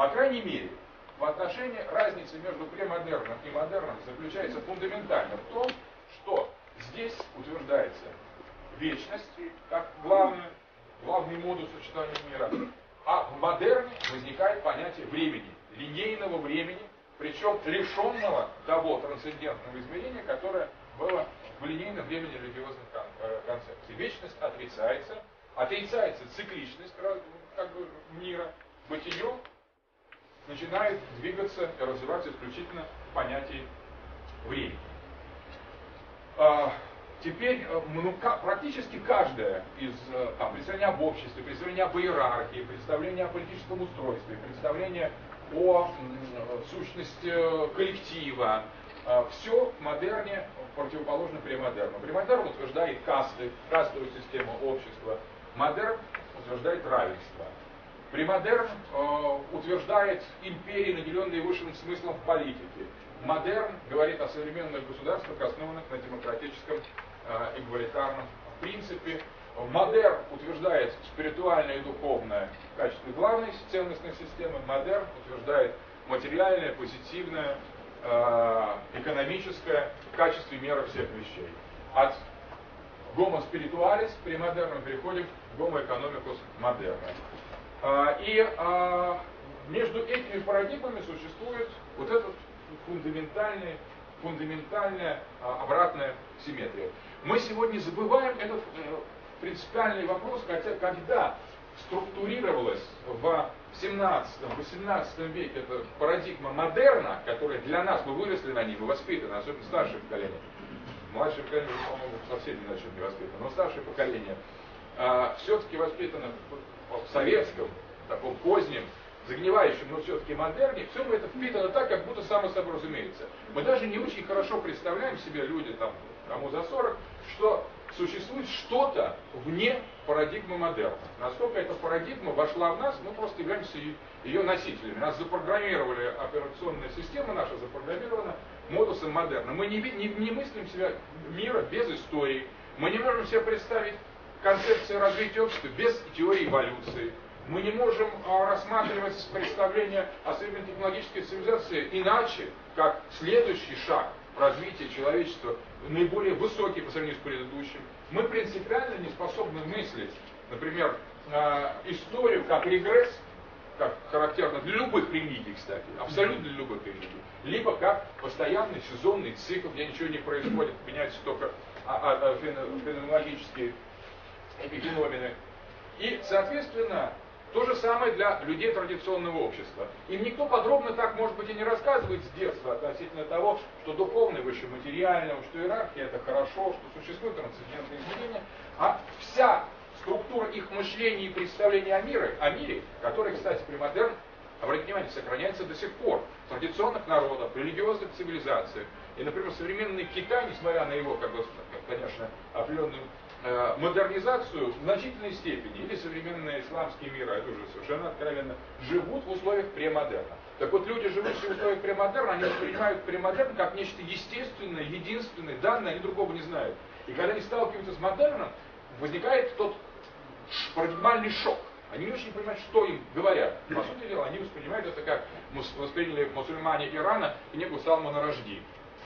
По крайней мере, в отношении разницы между премодерном и модерном заключается фундаментально в том, что здесь утверждается вечность как главный, главный модус сочетания мира, а в модерне возникает понятие времени, линейного времени, причем лишенного того трансцендентного измерения, которое было в линейном времени религиозных э, концепций. Вечность отрицается, отрицается цикличность как бы, мира, бытие начинает двигаться и развиваться исключительно в понятии времени. А, теперь э, ну, практически каждое из э, там, представления об обществе, представление об иерархии, представление о политическом устройстве, представление о сущности коллектива, все в модерне противоположно премодерну. Премодерн утверждает касты, кастовую систему общества. Модерн утверждает равенство. Премодерн э, утверждает империи, наделенные высшим смыслом в политике. Модерн говорит о современных государствах, основанных на демократическом эгалитарном принципе. Премодерн утверждает спиритуальное и духовное в качестве главной ценностной системы. Модерн утверждает материальное, позитивное, э, экономическое в качестве меры всех вещей. От гомо спиритуалис при модерном переходим к гомо экономикус модерна. Э, и э, между этими парадигмами существует вот этот фундаментальный, фундаментальная а, обратная симметрия. Мы сегодня забываем этот принципиальный вопрос, хотя когда структурировалась в 17-18 веке эта парадигма модерна, которая для нас, мы выросли на ней, мы воспитаны, особенно старшее поколение, младшее поколение, по-моему, совсем не на чем не воспитано, но старшее поколение, а, все-таки воспитано в советском, таком позднем, загнивающем, но все-таки модерне, все это впитано так, как будто само собой разумеется. Мы даже не очень хорошо представляем себе, люди там, кому за 40, что существует что-то вне парадигмы модерна. Насколько эта парадигма вошла в нас, мы просто являемся ее носителями. Нас запрограммировали, операционная система наша запрограммирована модусом модерна. Мы не, не, не мыслим себя мира без истории. Мы не можем себе представить концепции развития общества без теории эволюции. Мы не можем а, рассматривать представление о технологической цивилизации иначе, как следующий шаг развития человечества наиболее высокий по сравнению с предыдущим. Мы принципиально не способны мыслить, например, э, историю как регресс, как характерно для любых религий, кстати, абсолютно для любых религий, либо как постоянный сезонный цикл, где ничего не происходит, меняются только а, а, феноменологические эпифеномены. И, соответственно, то же самое для людей традиционного общества. Им никто подробно так, может быть, и не рассказывает с детства относительно того, что духовное выше материального, что иерархия это хорошо, что существует трансцендентное измерение, а вся структура их мышления и представления о мире, о мире, который, кстати, при модерн, обратите внимание, сохраняется до сих пор в традиционных народах, религиозных цивилизациях. И, например, современный Китай, несмотря на его, как бы, конечно, определенную модернизацию в значительной степени, или современные исламские миры, это уже совершенно откровенно, живут в условиях премодерна. Так вот, люди, живущие в условиях премодерна, они воспринимают премодерн как нечто естественное, единственное, данное, они другого не знают. И когда они сталкиваются с модерном, возникает тот парадигмальный шок. Они не очень понимают, что им говорят. По сути дела, они воспринимают это как восприняли мусульмане Ирана и некую Салмана Рожди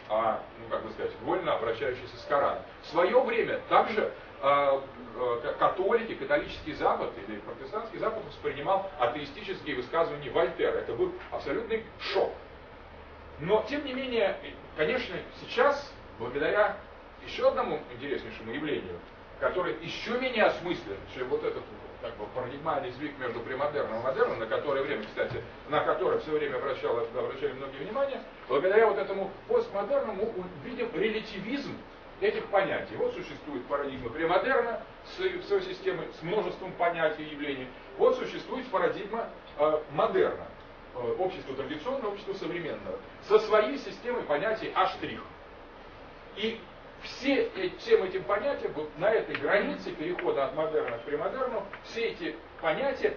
а, ну как бы сказать, вольно обращающийся с Кораном. В свое время также а, а, католики, католический Запад или протестантский Запад воспринимал атеистические высказывания Вольтера. Это был абсолютный шок. Но, тем не менее, конечно, сейчас, благодаря еще одному интереснейшему явлению, которое еще менее осмыслен, чем вот этот как бы парадигмальный сдвиг между премодерном и модерном, на которое время, кстати, на которое все время обращало, обращали многие внимание, благодаря вот этому постмодерному видим релятивизм этих понятий. Вот существует парадигма премодерна с своей системой, с множеством понятий и явлений. Вот существует парадигма э, модерна, э, общество традиционного, общество современного, со своей системой понятий А'. И все, всем этим понятиям, вот на этой границе перехода от модерна к премодерну, все эти понятия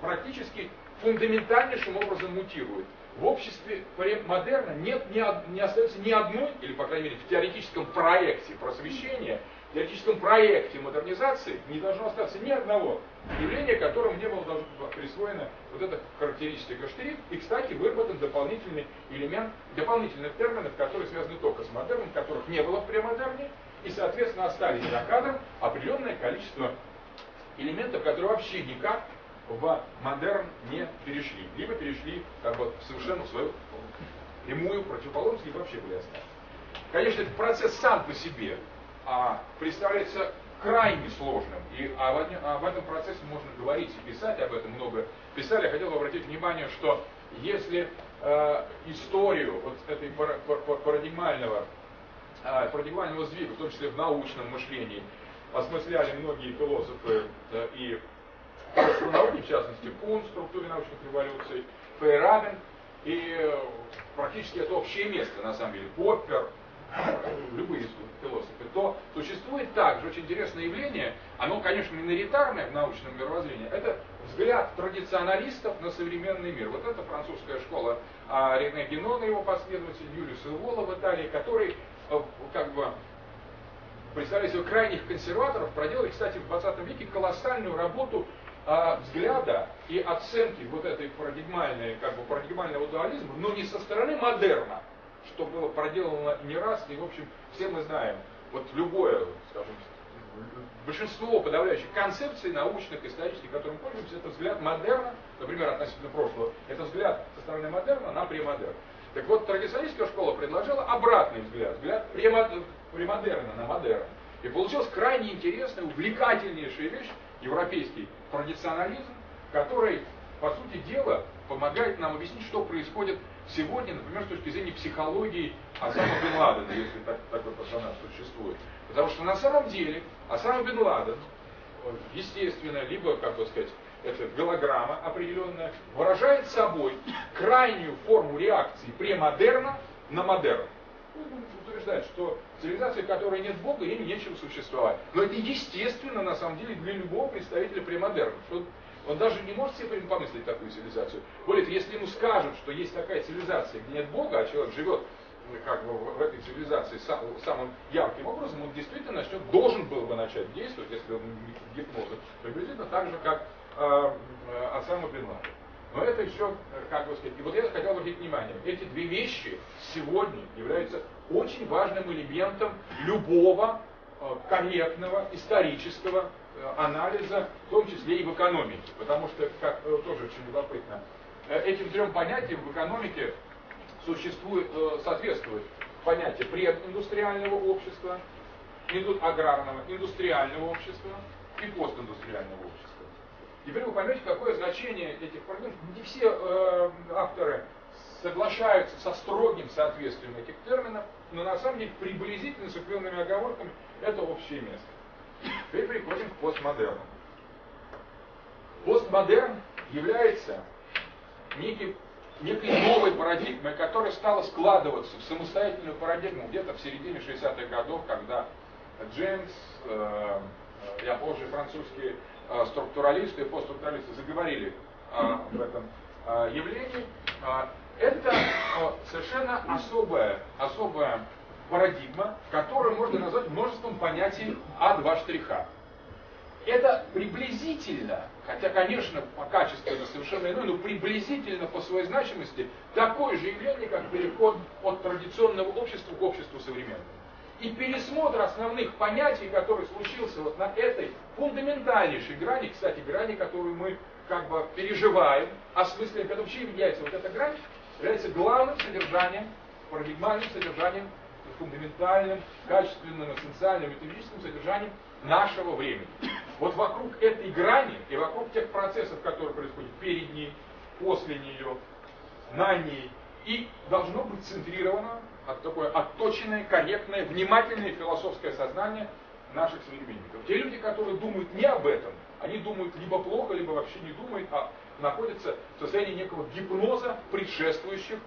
практически фундаментальнейшим образом мутируют. В обществе модерна нет, не, не остается ни одной, или, по крайней мере, в теоретическом проекте просвещения, в теоретическом проекте модернизации не должно остаться ни одного явление, которому не было присвоено вот эта характеристика штрих, и, кстати, выработан дополнительный элемент, дополнительных терминов, которые связаны только с модерном, которых не было в премодерне, и, соответственно, остались за кадром определенное количество элементов, которые вообще никак в модерн не перешли, либо перешли как бы совершенно в свою прямую противоположность, либо вообще были оставлены. Конечно, этот процесс сам по себе а, представляется крайне сложным, и об, этом процессе можно говорить и писать, об этом много писали. Я хотел бы обратить внимание, что если э, историю вот этой парадигмального, э, парадигмального сдвига, в том числе в научном мышлении, осмысляли многие философы э, и науки, в частности, Кун в структуре научных революций, Фейрамен, и э, практически это общее место, на самом деле, Поппер, любые философы, то существует также очень интересное явление, оно, конечно, миноритарное в научном мировоззрении, это взгляд традиционалистов на современный мир. Вот это французская школа а, Рене Генона, его последователь, Юлиус Эвола в Италии, который э, как бы представляя себе крайних консерваторов, проделали, кстати, в 20 веке колоссальную работу а, взгляда и оценки вот этой парадигмальной, как бы парадигмального дуализма, но не со стороны модерна, что было проделано не раз, и, в общем, все мы знаем, вот любое, скажем, большинство подавляющих концепций научных, исторических, которым пользуемся, это взгляд модерна, например, относительно прошлого, это взгляд со стороны модерна на премодерн. Так вот, традиционалистская школа предложила обратный взгляд, взгляд премодерна на модерн. И получилась крайне интересная, увлекательнейшая вещь, европейский традиционализм, который, по сути дела, помогает нам объяснить, что происходит сегодня, например, с точки зрения психологии Осама Бен Ладена, если так, такой персонаж существует. Потому что на самом деле Осама Бен Ладен, естественно, либо, как бы сказать, это голограмма определенная, выражает собой крайнюю форму реакции премодерна на модерн. Утверждает, что цивилизация, в которой нет Бога, им нечем существовать. Но это естественно, на самом деле, для любого представителя премодерна. Что он даже не может себе помыслить такую цивилизацию. Более того, если ему скажут, что есть такая цивилизация, где нет Бога, а человек живет ну, как бы в этой цивилизации сам, самым ярким образом, он действительно начнет, должен был бы начать действовать, если он гипнозом, приблизительно так же, как э, Осама Бен Ладен. Но это еще, как бы сказать, и вот я хотел обратить внимание, эти две вещи сегодня являются очень важным элементом любого э, корректного исторического Э, анализа, в том числе и в экономике. Потому что, как э, тоже очень любопытно, э, этим трем понятиям в экономике существует, соответствует понятие прединдустриального общества, аграрного, индустриального общества и постиндустриального общества. Теперь вы поймете, какое значение этих проблем. Не все э, авторы соглашаются со строгим соответствием этих терминов, но на самом деле приблизительно с определенными оговорками это общее место. Теперь переходим к постмодерну. Постмодерн является неким, некой новой парадигмой, которая стала складываться в самостоятельную парадигму где-то в середине 60-х годов, когда Джеймс, э, я позже французские э, структуралисты и постструктуралисты заговорили э, об этом э, явлении. Э, это э, совершенно особая, особая парадигма, которую можно назвать множеством понятий А2 штриха. Это приблизительно, хотя, конечно, по качеству это совершенно иное, но приблизительно по своей значимости такое же явление, как переход от традиционного общества к обществу современному. И пересмотр основных понятий, который случился вот на этой фундаментальнейшей грани, кстати, грани, которую мы как бы переживаем, осмысливаем, когда вообще является вот эта грань, является главным содержанием, парадигмальным содержанием фундаментальным, качественным, эссенциальным, методическим содержанием нашего времени. Вот вокруг этой грани и вокруг тех процессов, которые происходят перед ней, после нее, на ней, и должно быть центрировано от такое отточенное, корректное, внимательное философское сознание наших современников. Те люди, которые думают не об этом, они думают либо плохо, либо вообще не думают, а находятся в состоянии некого гипноза предшествующих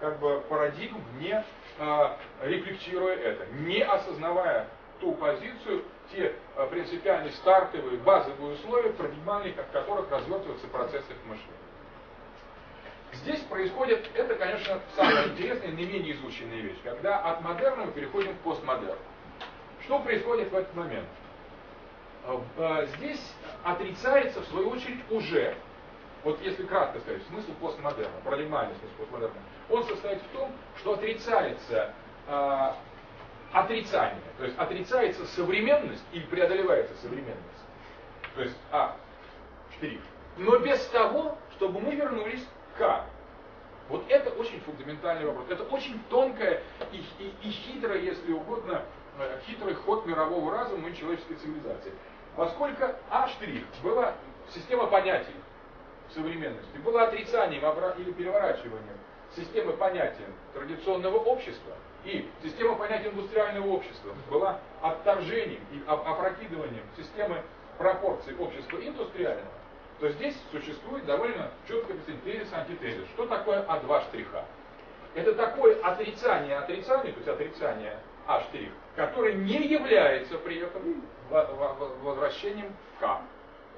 как бы парадигм, не а, рефлектируя это, не осознавая ту позицию, те а, принципиальные стартовые, базовые условия, парадигмальные, в которых развертываются процессы их мышления. Здесь происходит, это, конечно, самая интересная, наименее изученная вещь, когда от модерна мы переходим к постмодерну. Что происходит в этот момент? э, здесь отрицается, в свою очередь, уже, вот если кратко сказать, смысл постмодерна, парадигмальный смысл постмодерна, он состоит в том, что отрицается э, отрицание, то есть отрицается современность или преодолевается современность. То есть, а, штрих. Но без того, чтобы мы вернулись к А. Вот это очень фундаментальный вопрос. Это очень тонкая и, и, и хитрая, если угодно, э, хитрый ход мирового разума и человеческой цивилизации. Поскольку А' была система понятий современности, была отрицанием или переворачиванием системы понятий традиционного общества, и система понятий индустриального общества была отторжением и опрокидыванием системы пропорций общества индустриального, то здесь существует довольно четко тезис антитезис. Что такое А2 штриха? Это такое отрицание отрицания, то есть отрицание А штрих, которое не является при этом возвращением К.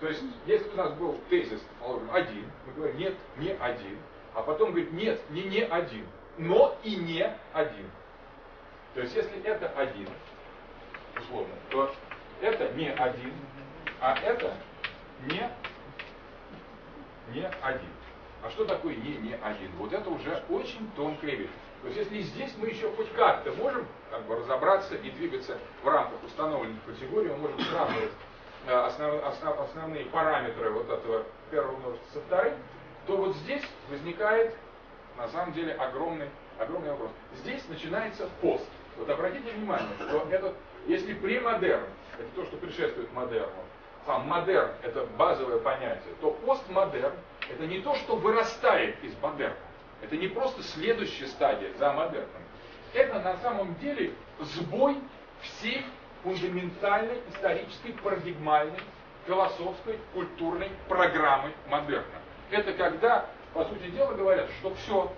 То есть, если у нас был тезис, один, мы говорим, нет, не один, а потом говорит, нет, не не один, но и не один. То есть, если это один, условно, то это не один, а это не не один. А что такое не не один? Вот это уже очень тонкая вещь. То есть если здесь мы еще хоть как-то можем как бы разобраться и двигаться в рамках установленных категорий, мы можем сравнивать основ, основ, основные параметры вот этого первого множества со вторым, то вот здесь возникает на самом деле огромный, огромный вопрос. Здесь начинается пост. Вот обратите внимание, что этот, если премодерн, это то, что предшествует модерну, а модерн это базовое понятие, то постмодерн это не то, что вырастает из модерна. Это не просто следующая стадия за модерном. Это на самом деле сбой всей фундаментальной исторической парадигмальной философской культурной программы модерна. Это когда, по сути дела, говорят, что все,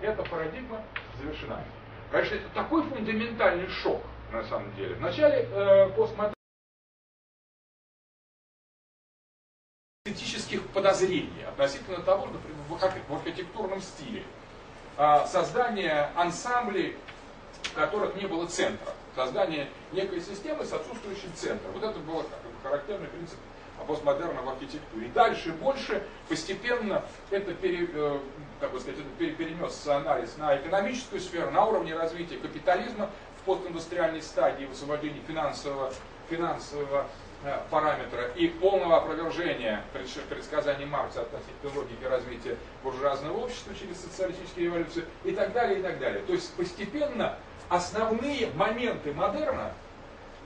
эта парадигма завершена. Конечно, это такой фундаментальный шок, на самом деле. Вначале э, постмодерн эстетических подозрений относительно того, например, в архитектурном стиле. А, создание ансамблей, в которых не было центра. Создание некой системы с отсутствующим центром. Вот это был характерный принцип постмодерна в архитектуре. И дальше больше постепенно это, пере, э, как бы сказать, это перенес анализ на экономическую сферу, на уровне развития капитализма в постиндустриальной стадии высвобождения финансового, финансового Э, параметра и полного опровержения предсказаний Маркса относительно логики развития буржуазного общества через социалистические революции и так далее, и так далее. То есть постепенно основные моменты модерна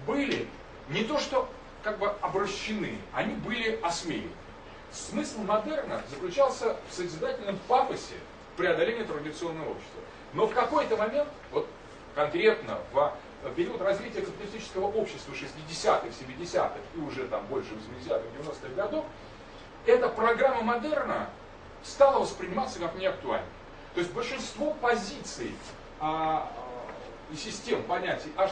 были не то что как бы обращены, они были осмеяны. Смысл модерна заключался в созидательном пафосе преодоления традиционного общества. Но в какой-то момент, вот конкретно в период развития капиталистического общества 60-х, 70-х и уже там больше 80-х, 90-х годов, эта программа модерна стала восприниматься как неактуальной. То есть большинство позиций а, и систем понятий А'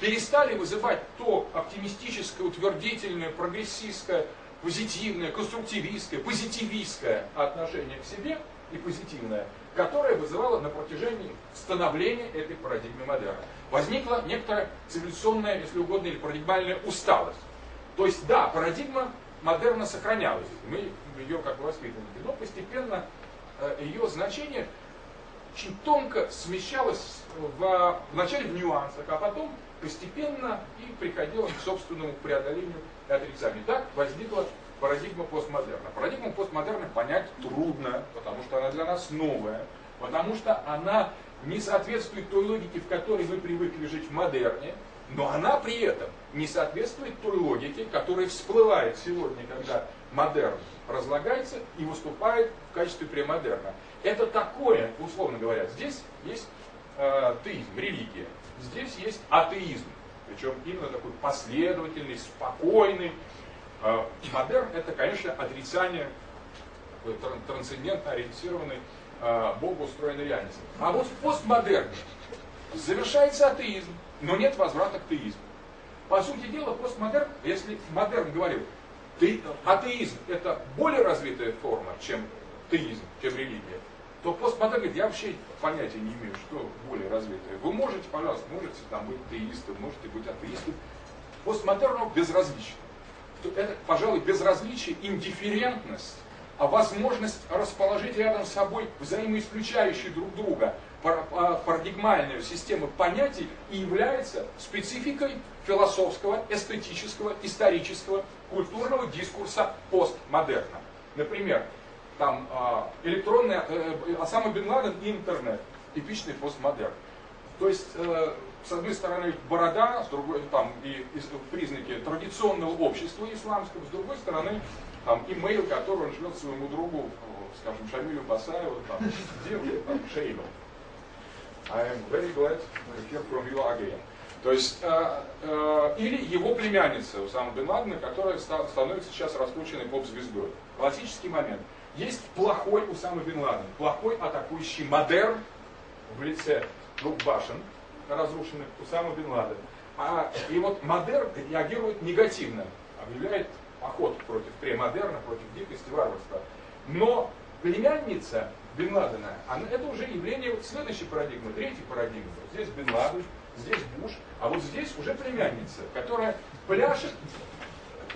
перестали вызывать то оптимистическое, утвердительное, прогрессистское, позитивное, конструктивистское, позитивистское отношение к себе и позитивное, которое вызывало на протяжении становления этой парадигмы модерна. Возникла некоторая цивилизационная, если угодно, или парадигмальная усталость. То есть, да, парадигма модерна сохранялась, мы ее как воспитанники, но постепенно э, ее значение очень тонко смещалось в, вначале в нюансах, а потом постепенно и приходило к собственному преодолению и отрицанию. Так возникла парадигма постмодерна. Парадигму постмодерна понять трудно, потому что она для нас новая, потому что она не соответствует той логике, в которой вы привыкли жить в модерне, но она при этом не соответствует той логике, которая всплывает сегодня, когда модерн разлагается и выступает в качестве премодерна. Это такое, условно говоря, здесь есть э, теизм, религия, здесь есть атеизм, причем именно такой последовательный, спокойный. Э, модерн это, конечно, отрицание трансцендентно ориентированной э, богоустроенной реальности. А вот в постмодерне завершается атеизм, но нет возврата к теизму. По сути дела, постмодерн, если модерн говорил, ты, атеизм это более развитая форма, чем теизм, чем религия, то постмодерн говорит, я вообще понятия не имею, что более развитое. Вы можете, пожалуйста, можете там быть теистом, можете быть атеистом. Постмодерну безразлично. это, пожалуй, безразличие, индифферентность, а возможность расположить рядом с собой взаимоисключающие друг друга парадигмальную систему понятий и является спецификой философского, эстетического, исторического, культурного дискурса постмодерна. Например, там а, электронная, э, Осама Бен Ладен и интернет, типичный постмодерн. То есть, э, с одной стороны, борода, с другой, там, и, и признаки традиционного общества исламского, с другой стороны, там, имейл, который он шлет своему другу, скажем, Шамилю Басаеву, там, делает, там, Шейну. I am very glad to hear from you again. То есть, э, э, или его племянница Усама Бен Ладена, которая ста, становится сейчас раскрученной поп-звездой. Классический момент. Есть плохой Усама Бен Ладен, плохой атакующий модерн в лице двух башен, разрушенных Усама Бен Ладен. А, и вот модерн реагирует негативно, объявляет охоту против премодерна, против дикости, варварства. Но племянница Бен Ладена, она, это уже явление вот следующей парадигмы, третьей парадигмы. Здесь Бен Ладен, здесь Буш, а вот здесь уже племянница, которая пляшет,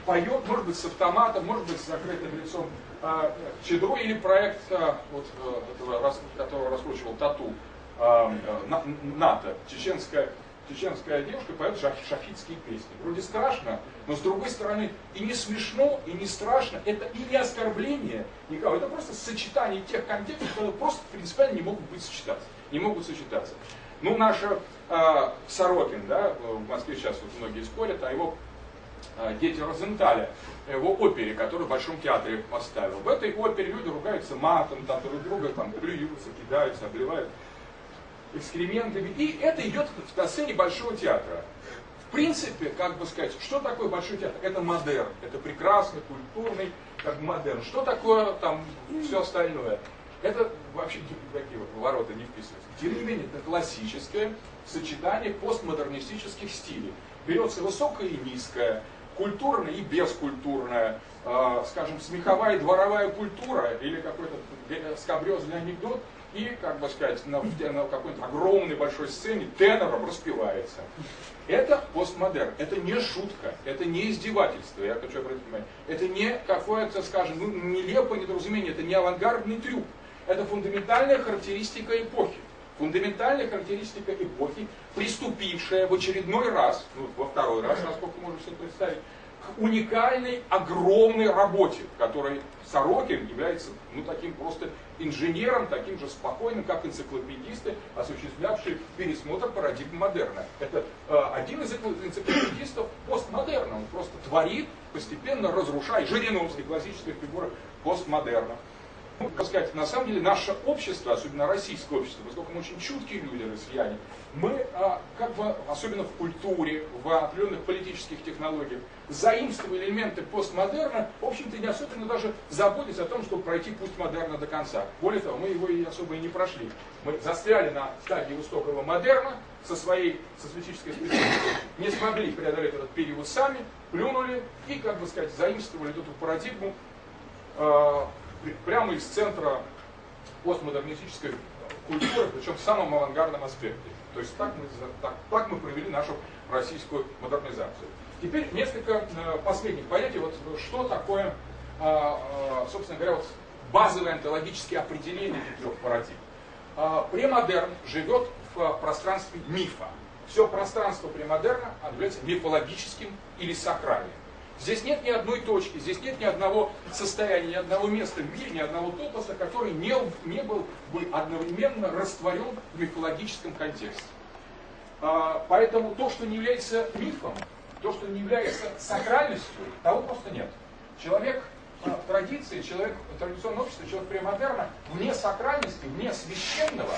поет, может быть, с автоматом, может быть, с закрытым лицом э, Чедро или проект, э, вот, э, этого, которого раскручивал Тату, э, э, НАТО, чеченская чеченская девушка поет шафитские песни. Вроде страшно, но с другой стороны и не смешно, и не страшно. Это и не оскорбление никого. Это просто сочетание тех контекстов, которые просто принципиально не могут быть сочетаться. Не могут сочетаться. Ну, наша э, Сорокин, да, в Москве сейчас вот многие спорят, а его дети Розенталя, его опере, которую в Большом театре поставил. В этой опере люди ругаются матом, там друг друга там плюются, кидаются, обливают экскрементами. И это идет на сцене Большого театра. В принципе, как бы сказать, что такое Большой театр? Это модерн, это прекрасный, культурный, как модерн. Что такое там все остальное? Это вообще такие вот ворота не вписываются. Менее, это классическое сочетание постмодернистических стилей. Берется высокое и низкое, культурная и бескультурная, э, скажем, смеховая дворовая культура или какой-то скабрезный анекдот – и, как бы сказать, на, на какой-то огромной большой сцене тенором распевается. Это постмодерн, это не шутка, это не издевательство, я хочу обратить внимание. Это не какое-то, скажем, ну, нелепое недоразумение, это не авангардный трюк. Это фундаментальная характеристика эпохи. Фундаментальная характеристика эпохи, приступившая в очередной раз, ну, во второй раз, насколько можно себе представить, к уникальной, огромной работе, которой Сорокин является ну, таким просто инженером, таким же спокойным, как энциклопедисты, осуществлявшие пересмотр парадигм модерна. Это э, один из энциклопедистов постмодерна. Он просто творит, постепенно разрушая Жириновский, классическая фигура постмодерна. Как сказать, на самом деле наше общество, особенно российское общество, поскольку мы очень чуткие люди, россияне, мы, а, как бы, особенно в культуре, в определенных политических технологиях, заимствовали элементы постмодерна, в общем-то, не особенно даже заботясь о том, чтобы пройти путь модерна до конца. Более того, мы его и особо и не прошли. Мы застряли на стадии высокого модерна со своей социалистической спецификой, не смогли преодолеть этот период сами, плюнули и, как бы сказать, заимствовали эту парадигму а, прямо из центра постмодернистической культуры, причем в самом авангардном аспекте. То есть так мы, так, так мы провели нашу российскую модернизацию. Теперь несколько э, последних понятий. Вот что такое, э, э, собственно говоря, вот базовые онтологические определения этих трех парадигм. Э, премодерн живет в пространстве мифа. Все пространство премодерна является мифологическим или сакральным. Здесь нет ни одной точки, здесь нет ни одного состояния, ни одного места в мире, ни одного топоса, который не, не был бы одновременно растворен в мифологическом контексте. А, поэтому то, что не является мифом, то, что не является сакральностью, того просто нет. Человек а, традиции, человек в традиционном обществе, человек премодерна, вне сакральности, вне священного,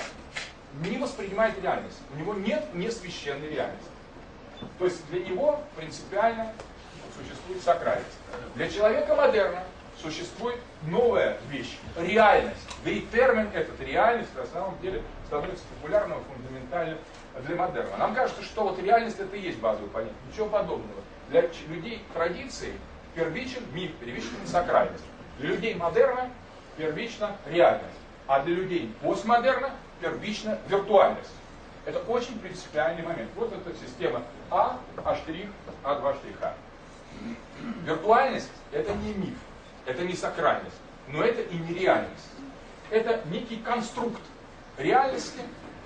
не воспринимает реальность. У него нет несвященной реальности. То есть для него принципиально существует сакральность. Для человека модерна существует новая вещь, реальность. Да и термин этот, реальность, на самом деле становится популярным фундаментальным для модерна. Нам кажется, что вот реальность это и есть базовый понятие. Ничего подобного. Для людей традиции первичен миф, первична сакральность. Для людей модерна первична реальность. А для людей постмодерна первична виртуальность. Это очень принципиальный момент. Вот эта система А, А', А2 штриха. Виртуальность – это не миф, это не сакральность, но это и не реальность. Это некий конструкт реальности,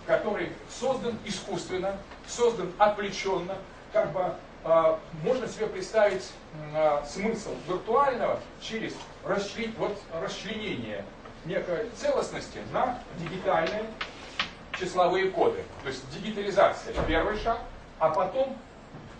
который создан искусственно, создан отвлеченно, как бы э, можно себе представить э, смысл виртуального через расчлен, вот, расчленение некой целостности на дигитальные числовые коды. То есть дигитализация – первый шаг, а потом,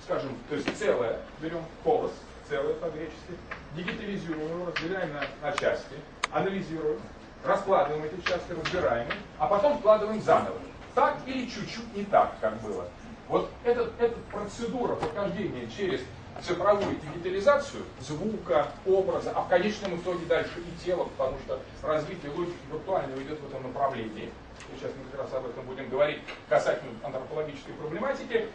скажем, то есть целое, берем колос, целое по-гречески, дигитализируем его, разделяем на, на части, анализируем, раскладываем эти части, разбираем их, а потом вкладываем заново. Так или чуть-чуть не так, как было. Вот этот, эта процедура прохождения через цифровую дигитализацию звука, образа, а в конечном итоге дальше и тела, потому что развитие логики виртуального идет в этом направлении. Сейчас мы как раз об этом будем говорить касательно антропологической проблематики.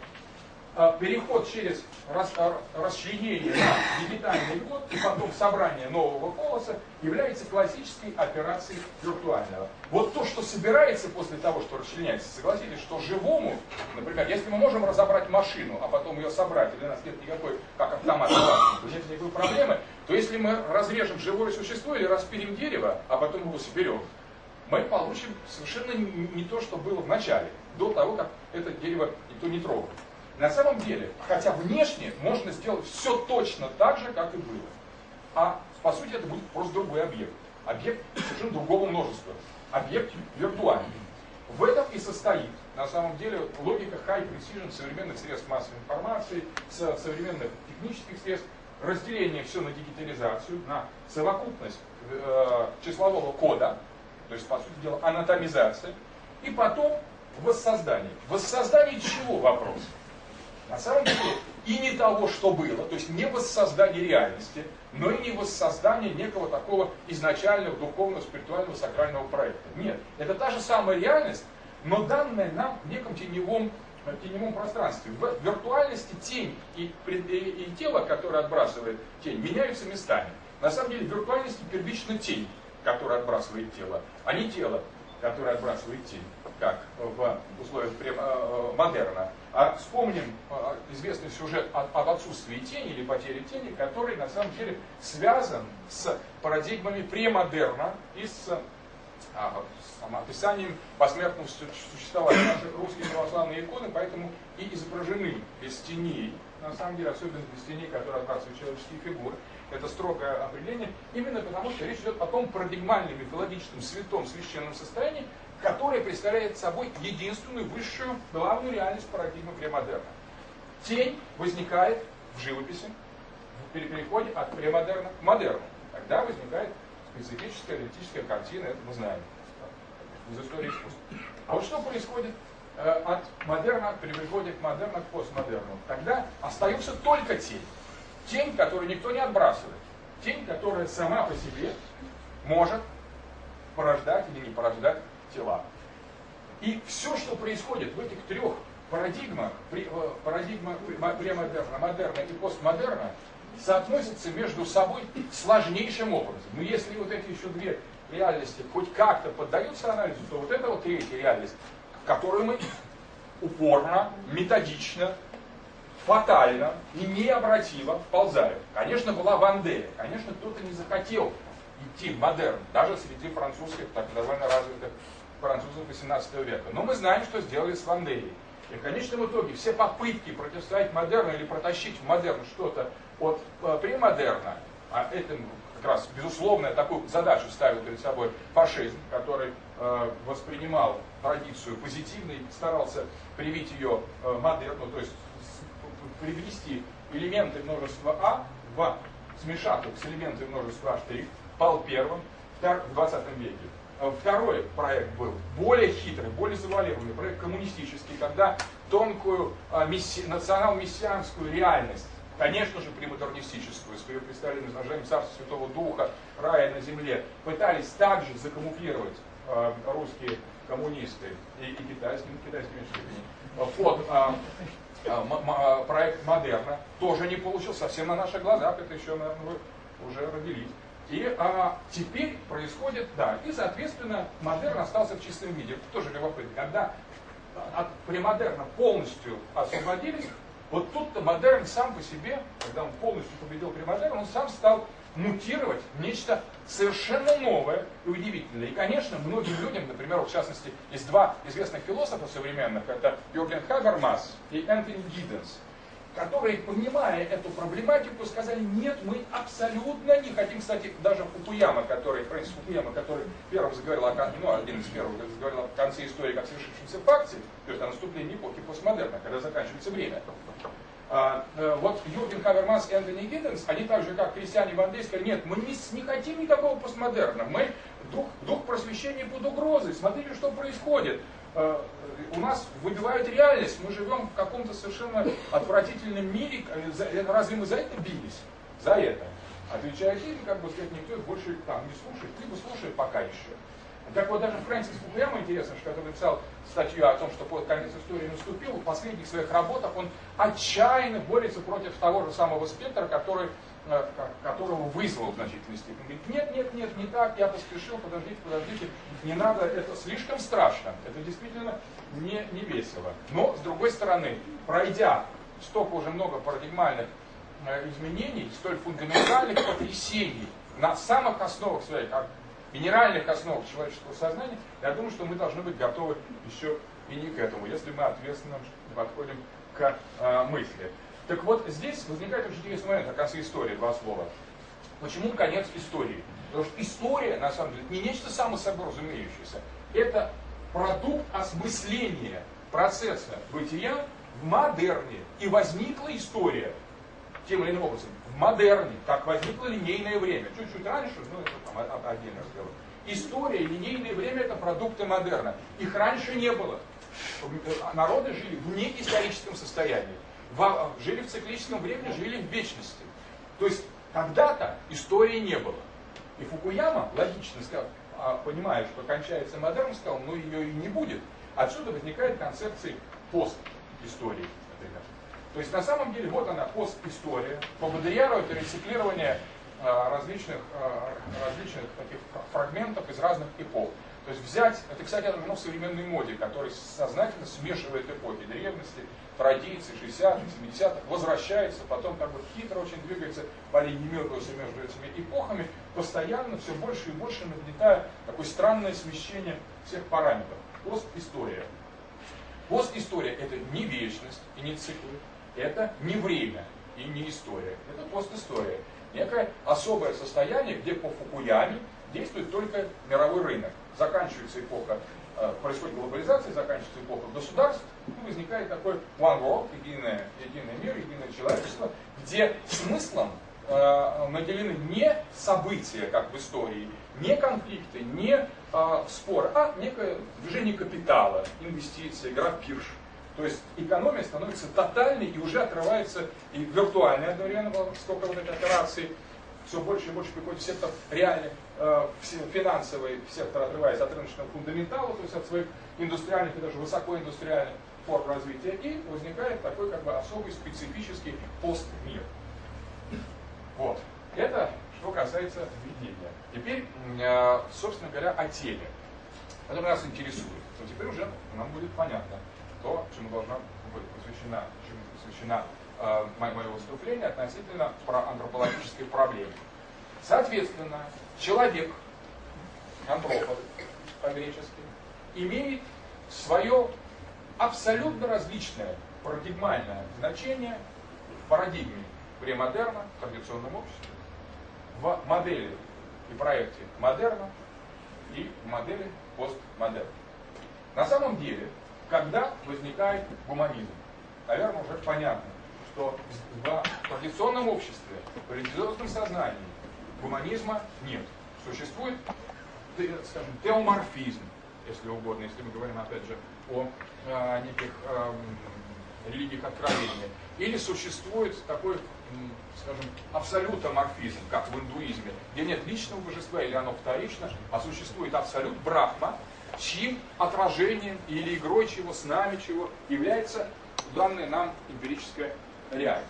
А, переход через расчленение на дигитальный код и потом собрание нового колоса является классической операцией виртуального. Вот то, что собирается после того, что расчленяется, согласитесь, что живому, например, если мы можем разобрать машину, а потом ее собрать, и для нас нет никакой, как автомат, то нет никакой проблемы, то если мы разрежем живое существо или распилим дерево, а потом его соберем, мы получим совершенно не то, что было в начале, до того, как это дерево никто не трогал. На самом деле, хотя внешне можно сделать все точно так же, как и было. А по сути это будет просто другой объект. Объект совершенно другого множества. Объект виртуальный. В этом и состоит, на самом деле, логика high precision современных средств массовой информации, современных технических средств, разделение все на дигитализацию, на совокупность э, числового кода, то есть, по сути дела, анатомизация, и потом воссоздание. Воссоздание чего вопрос? На самом деле и не того, что было, то есть не воссоздание реальности, но и не воссоздание некого такого изначального духовного, спиритуального, сакрального проекта. Нет, это та же самая реальность, но данная нам в неком теневом, теневом пространстве. В виртуальности тень и, и, и тело, которое отбрасывает тень, меняются местами. На самом деле в виртуальности первично тень, которая отбрасывает тело, а не тело, которое отбрасывает тень, как в условиях э, модерна. А вспомним а, известный сюжет об отсутствии тени или потере тени, который на самом деле связан с парадигмами премодерна и с, а, описанием посмертного существования. Наши русские православные иконы поэтому и изображены без теней, на самом деле, особенно без теней, которые отбрасывают человеческие фигуры. Это строгое определение, именно потому что речь идет о том парадигмальном, мифологическом, святом, священном состоянии, которая представляет собой единственную высшую главную реальность парадигмы премодерна. Тень возникает в живописи, в переходе от премодерна к модерну. Тогда возникает специфическая реалистическая картина, это мы знаем из истории искусства. А вот что происходит э, от модерна при переходе к модерну к постмодерну? Тогда остается только тень. Тень, которую никто не отбрасывает. Тень, которая сама по себе может порождать или не порождать тела. И все, что происходит в этих трех парадигмах, э, парадигма премодерна, модерна и постмодерна, соотносятся между собой сложнейшим образом. Но если вот эти еще две реальности хоть как-то поддаются анализу, то вот это вот третья реальность, которую мы упорно, методично, фатально и необратимо вползаем. Конечно, была Вандея, конечно, кто-то не захотел идти в модерн, даже среди французских так довольно развитых французов XVIII века. Но мы знаем, что сделали с Вандеей. И в конечном итоге все попытки противостоять модерну или протащить в модерн что-то от э, премодерна, а это как раз безусловно такую задачу ставил перед собой фашизм, который э, воспринимал традицию позитивно и старался привить ее э, модерну, то есть привести элементы множества А в смешатых с элементами множества А' пал первым в 20 веке. Э, второй проект был более хитрый, более завуалированный, проект коммунистический, когда тонкую а, месси, национал-мессианскую реальность, конечно же, премодернистическую, с ее представлением изложением Царства Святого Духа, рая на земле, пытались также закамуфлировать э, русские коммунисты и, и китайские, ну, китайские меньше степени, под а, а, проект модерна, тоже не получил совсем на наших глазах, это еще, наверное, вы уже родились. И а, теперь происходит, да, и, соответственно, модерн остался в чистом виде. Тоже любопытно. Когда от премодерна полностью освободились, Вот тут-то модерн сам по себе, когда он полностью победил премодерн, он сам стал мутировать в нечто совершенно новое и удивительное. И, конечно, многим людям, например, в частности, есть два известных философа современных, это Йоген Хабермас и Энтони Гидденс, которые, понимая эту проблематику, сказали, нет, мы абсолютно не хотим, кстати, даже Фукуяма, который, Фрэнсис Фукуяма, который первым заговорил, о, ну, один из первых заговорил о конце истории как совершившемся факте, то есть о наступлении эпохи постмодерна, когда заканчивается время. А, э, вот Юрген Хабермас и Энтони Гидденс, они так же, как Кристиане Ван сказали, нет, мы не, не хотим никакого постмодерна, мы дух, дух просвещения под угрозой, смотрите, что происходит. Э, у нас выбивают реальность, мы живем в каком-то совершенно отвратительном мире, э, разве мы за это бились? За это. Отвечает им, как бы сказать, никто больше там не слушает, либо слушает пока еще. Так вот, даже Фрэнсис Фукуяма, интересно, что который написал статью о том, что конец истории наступил, в последних своих работах он отчаянно борется против того же самого спектра, который, э, которого вызвал в значительной степени. Говорит, нет, нет, нет, не так, я поспешил, подождите, подождите, не надо, это слишком страшно, это действительно не, не весело. Но, с другой стороны, пройдя столько уже много парадигмальных э, изменений, столь фундаментальных потрясений на самых основах своих, как минеральных основ человеческого сознания, я думаю, что мы должны быть готовы еще и не к этому, если мы ответственно подходим к э, мысли. Так вот, здесь возникает очень интересный момент о конце истории, два слова. Почему конец истории? Потому что история, на самом деле, не нечто само собой разумеющееся. Это продукт осмысления процесса бытия в модерне. И возникла история тем или иным образом в модерне, как возникло линейное время. Чуть-чуть раньше, ну это там отдельный разговор. История, линейное время это продукты модерна. Их раньше не было. Народы жили в неисторическом состоянии. Жили в циклическом времени, жили в вечности. То есть когда-то истории не было. И Фукуяма логично сказал, а, понимая, что кончается модерн, сказал, ну ее и не будет. Отсюда возникает концепция пост-истории. То есть на самом деле вот она постистория, поблагодаря это рециклирование э, различных, э, различных таких фрагментов из разных эпох. То есть взять, это, кстати, отражено в современной моде, который сознательно смешивает эпохи древности, традиции 60-х, 70-х, возвращается, потом как бы хитро очень двигается по линии Меркуса между этими эпохами, постоянно все больше и больше нагнетая такое странное смещение всех параметров. Постистория. Постистория это не вечность и не циклы, это не время и не история, это постистория. Некое особое состояние, где по Фукуяме действует только мировой рынок. Заканчивается эпоха, э, происходит глобализация, заканчивается эпоха государств, и возникает такой one world, единое, единый мир, единое человечество, где смыслом э, наделены не события, как в истории, не конфликты, не э, споры, а некое движение капитала, инвестиции, игра пирш. То есть экономия становится тотальной и уже отрывается и виртуальной одновременно, сколько вот этой операции, все больше и больше приходит в сектор реальный, э, финансовый сектор отрывается от рыночного фундаментала, то есть от своих индустриальных и даже высокоиндустриальных форм развития, и возникает такой как бы особый специфический постмир. Вот. Это что касается введения. Теперь, э, собственно говоря, о теле, которое нас интересует. Но теперь уже нам будет понятно, то, чему должна быть посвящена, чему посвящена э, мое выступление относительно про антропологической проблемы. Соответственно, человек, антрополог по-гречески, имеет свое абсолютно различное парадигмальное значение в парадигме премодерна, в традиционном обществе, в модели и проекте модерна и в модели постмодерна. На самом деле, когда возникает гуманизм? Наверное, уже понятно, что в традиционном обществе, в религиозном сознании гуманизма нет. Существует, скажем, теоморфизм, если угодно, если мы говорим, опять же, о э, неких э, религиях откровения. Или существует такой, скажем, абсолютоморфизм, как в индуизме, где нет личного божества или оно вторично, а существует абсолют Брахма, чьим отражением или игрой чего, с нами чего является данная нам эмпирическая реальность.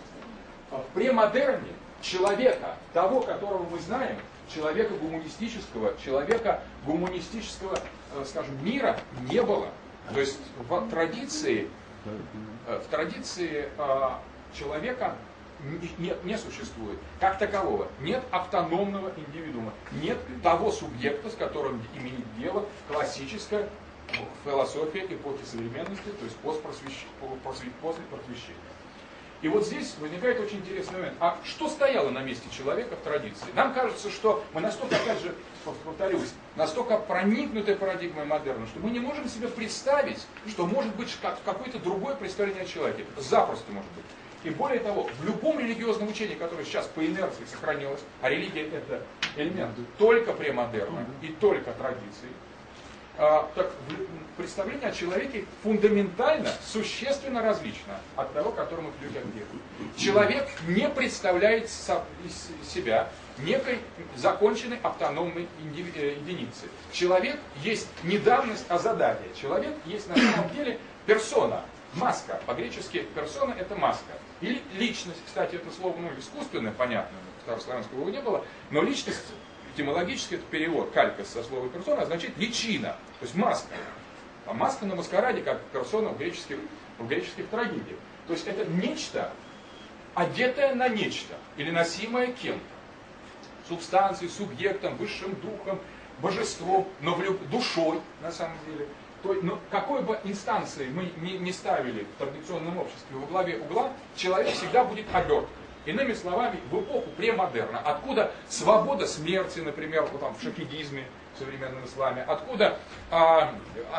В премодерне человека, того, которого мы знаем, человека гуманистического, человека гуманистического, э, скажем, мира не было. То есть в традиции, э, в традиции э, человека нет, не существует. Как такового. Нет автономного индивидуума. Нет того субъекта, с которым имеет дело классическая философия эпохи современности, то есть после. И вот здесь возникает очень интересный момент. А что стояло на месте человека в традиции? Нам кажется, что мы настолько, опять же, повторюсь, настолько проникнуты парадигмой модерна, что мы не можем себе представить, что может быть какое-то другое представление о человеке. Запросто может быть. И более того, в любом религиозном учении, которое сейчас по инерции сохранилось, а религия это элемент только премодерна и только традиции, а, так представление о человеке фундаментально, существенно различно от того, которое мы привыкли к Человек не представляет себя некой законченной автономной э, единицы. Человек есть не давность, а задание. Человек есть на самом деле персона, маска. По-гречески персона это маска. Или личность, кстати, это слово ну, искусственное, понятно, старославянского его не было, но личность этимологически это перевод калька со слова персона означает личина, то есть маска. А маска на маскараде, как персона в греческих, в греческих трагедиях. То есть это нечто, одетое на нечто, или носимое кем-то. Субстанцией, субъектом, высшим духом, божеством, но в душой, на самом деле. То, но какой бы инстанции мы не, не ставили в традиционном обществе во главе угла, человек всегда будет оберт. Иными словами, в эпоху премодерна, откуда свобода смерти, например, вот там в шахидизме, в современном исламе, откуда а,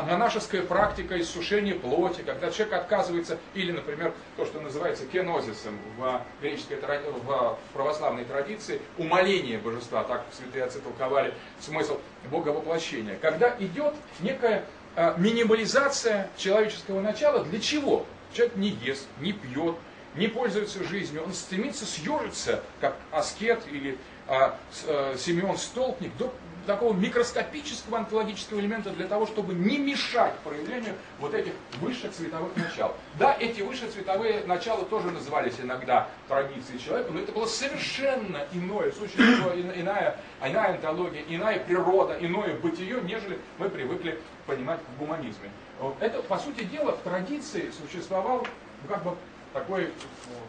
монашеская практика иссушения плоти, когда человек отказывается, или, например, то, что называется кенозисом в греческой в православной традиции, умоление божества, так святые отцы толковали смысл боговоплощения, когда идет некая а, минимализация человеческого начала, для чего? Человек не ест, не пьет, не пользуется жизнью, он стремится съежиться, как аскет или а, а, Симеон Столпник, до такого микроскопического онтологического элемента для того, чтобы не мешать проявлению вот этих высших цветовых начал. Да, эти высшие цветовые начала тоже назывались иногда традицией человека, но это было совершенно иное существо, иная, иная онтология, иная природа, иное бытие, нежели мы привыкли понимать в гуманизме. Это, по сути дела, в традиции существовал ну, как бы такой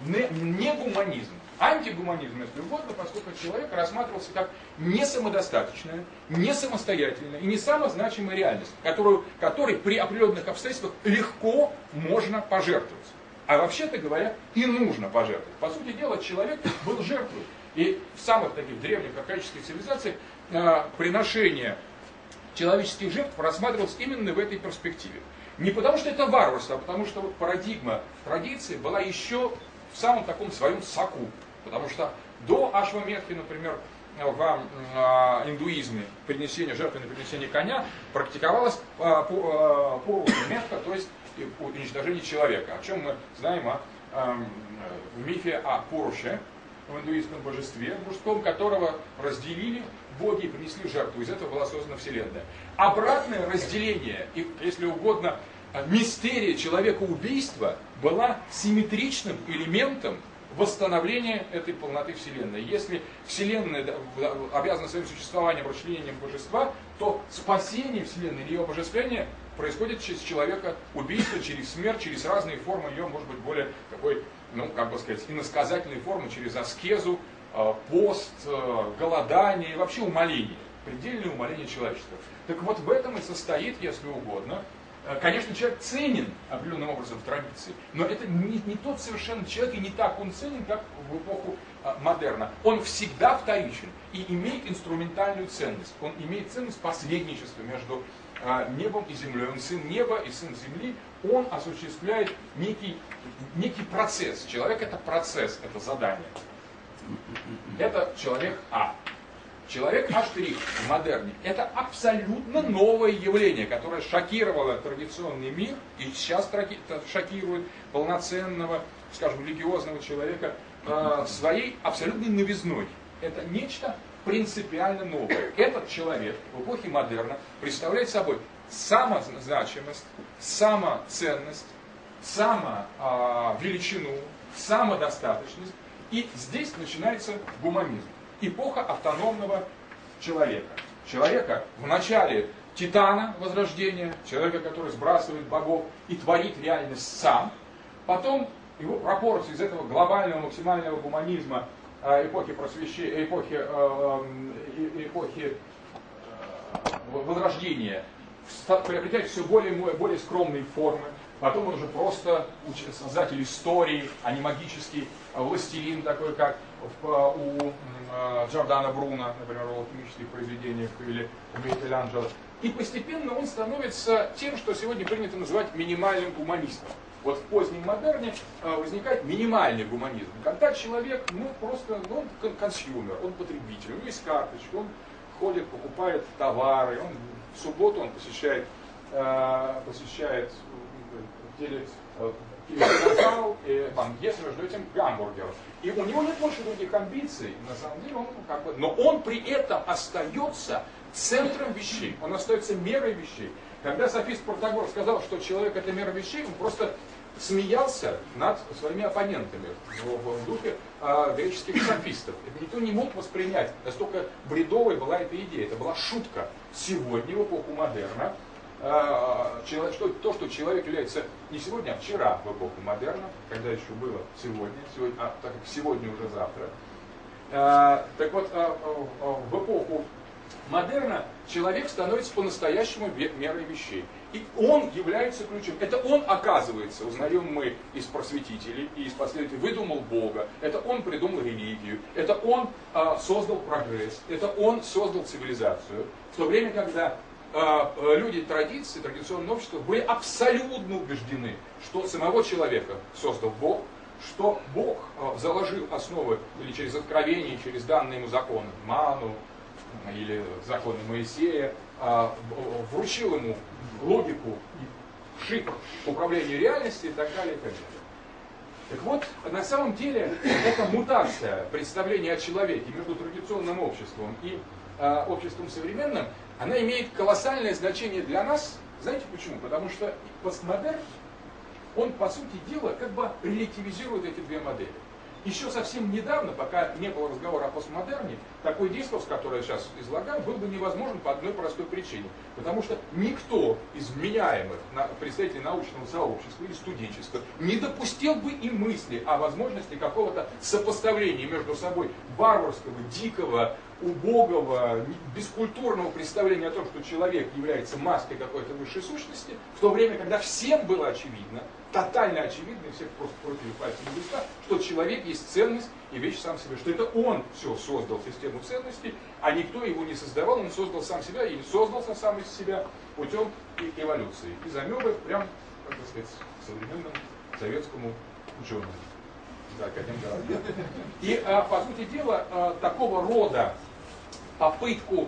не, не гуманизм, антигуманизм, если угодно, поскольку человек рассматривался как не самодостаточная, не самостоятельная и не самозначимая реальность, которую, которой при определенных обстоятельствах легко можно пожертвовать. А вообще-то говоря, и нужно пожертвовать. По сути дела, человек был жертвой. И в самых таких древних архаических цивилизациях э, приношение человеческих жертв рассматривалось именно в этой перспективе. Не потому что это варварство, а потому что вот парадигма традиции была еще в самом таком своем соку. Потому что до Ашваметхи, например, в а, индуизме принесение жертвы на принесение коня практиковалось а, по, по метка, то есть уничтожение человека. О чем мы знаем о, в мифе о Пуруше, в индуистском божестве, мужском, которого разделили боги принесли жертву. Из этого была создана Вселенная. Обратное разделение, и, если угодно, мистерия человека убийства была симметричным элементом восстановления этой полноты Вселенной. Если Вселенная обязана своим существованием расчленением божества, то спасение Вселенной или ее божествление происходит через человека убийство, через смерть, через разные формы ее, может быть, более такой, ну, как бы сказать, иносказательной формы, через аскезу, Э, пост, э, голодание и вообще умоление, предельное умоление человечества. Так вот в этом и состоит, если угодно, э, Конечно, человек ценен определенным образом в традиции, но это не, не тот совершенно человек и не так он ценен, как в эпоху модерна. Он всегда вторичен и имеет инструментальную ценность. Он имеет ценность посредничества между небом и землей. Он сын неба и сын земли. Он осуществляет некий, некий процесс. Человек это процесс, это задание. Это человек А. Человек А' в модерне – это абсолютно новое явление, которое шокировало традиционный мир и сейчас шокирует полноценного, скажем, религиозного человека э, своей абсолютной новизной. Это нечто принципиально новое. Этот человек в эпохе модерна представляет собой самозначимость, самоценность, самовеличину, самодостаточность и здесь начинается гуманизм. Эпоха автономного человека. Человека в начале титана возрождения, человека, который сбрасывает богов и творит реальность сам. Потом его пропорции из этого глобального максимального гуманизма эпохи просвещения, эпохи, эпохи возрождения приобретает все более, более скромные формы. Потом он уже просто создатель истории, а не магический властелин, такой как у Джордано Бруно, например, в алхимических произведениях, или у Микеланджело. И постепенно он становится тем, что сегодня принято называть минимальным гуманистом. Вот в позднем модерне возникает минимальный гуманизм, когда человек, ну, просто, ну, он consumer, он потребитель, у него есть карточка, он ходит, покупает товары, он в субботу он посещает, посещает делит и там ест между этим гамбургер. И у него нет больше других амбиций, на самом деле он как бы, но он при этом остается центром вещей, он остается мерой вещей. Когда софист Протагор сказал, что человек это мера вещей, он просто смеялся над своими оппонентами в, в духе э, греческих софистов. Это никто не мог воспринять, настолько бредовой была эта идея. Это была шутка. Сегодня, в эпоху модерна, э, что, то, что человек является не сегодня, а вчера, в эпоху модерна, когда еще было сегодня, сегодня а, так как сегодня уже завтра. Э, так вот, э, э, в эпоху модерна человек становится по-настоящему мерой вещей. И он является ключом. Это он, оказывается, узнаем мы из просветителей и из последователей, выдумал Бога. Это он придумал религию. Это он а, создал прогресс. Это он создал цивилизацию. В то время, когда а, люди традиции, традиционного общества были абсолютно убеждены, что самого человека создал Бог, что Бог а, заложил основы или через откровение, через данные ему законы, ману, или законы Моисея, а, вручил ему логику шифр управления реальностью и так далее, и так далее. Так вот, на самом деле, эта мутация представления о человеке между традиционным обществом и э, обществом современным, она имеет колоссальное значение для нас. Знаете почему? Потому что постмодерн, он, по сути дела, как бы релятивизирует эти две модели. Еще совсем недавно, пока не было разговора о постмодерне, такой дискурс, который я сейчас излагаю, был бы невозможен по одной простой причине. Потому что никто из вменяемых представителей научного сообщества или студенчества не допустил бы и мысли о возможности какого-то сопоставления между собой варварского, дикого, убогого, бескультурного представления о том, что человек является маской какой-то высшей сущности, в то время, когда всем было очевидно, тотально очевидно, и все просто против пальцем листа, что человек есть ценность и вещь сам себе, что это он все создал систему ценностей, а никто его не создавал, он создал сам себя и создался сам из себя путем эволюции. Из амебы прям, как бы сказать, современному советскому ученому. Да, И, а, по сути дела, а, такого рода попытку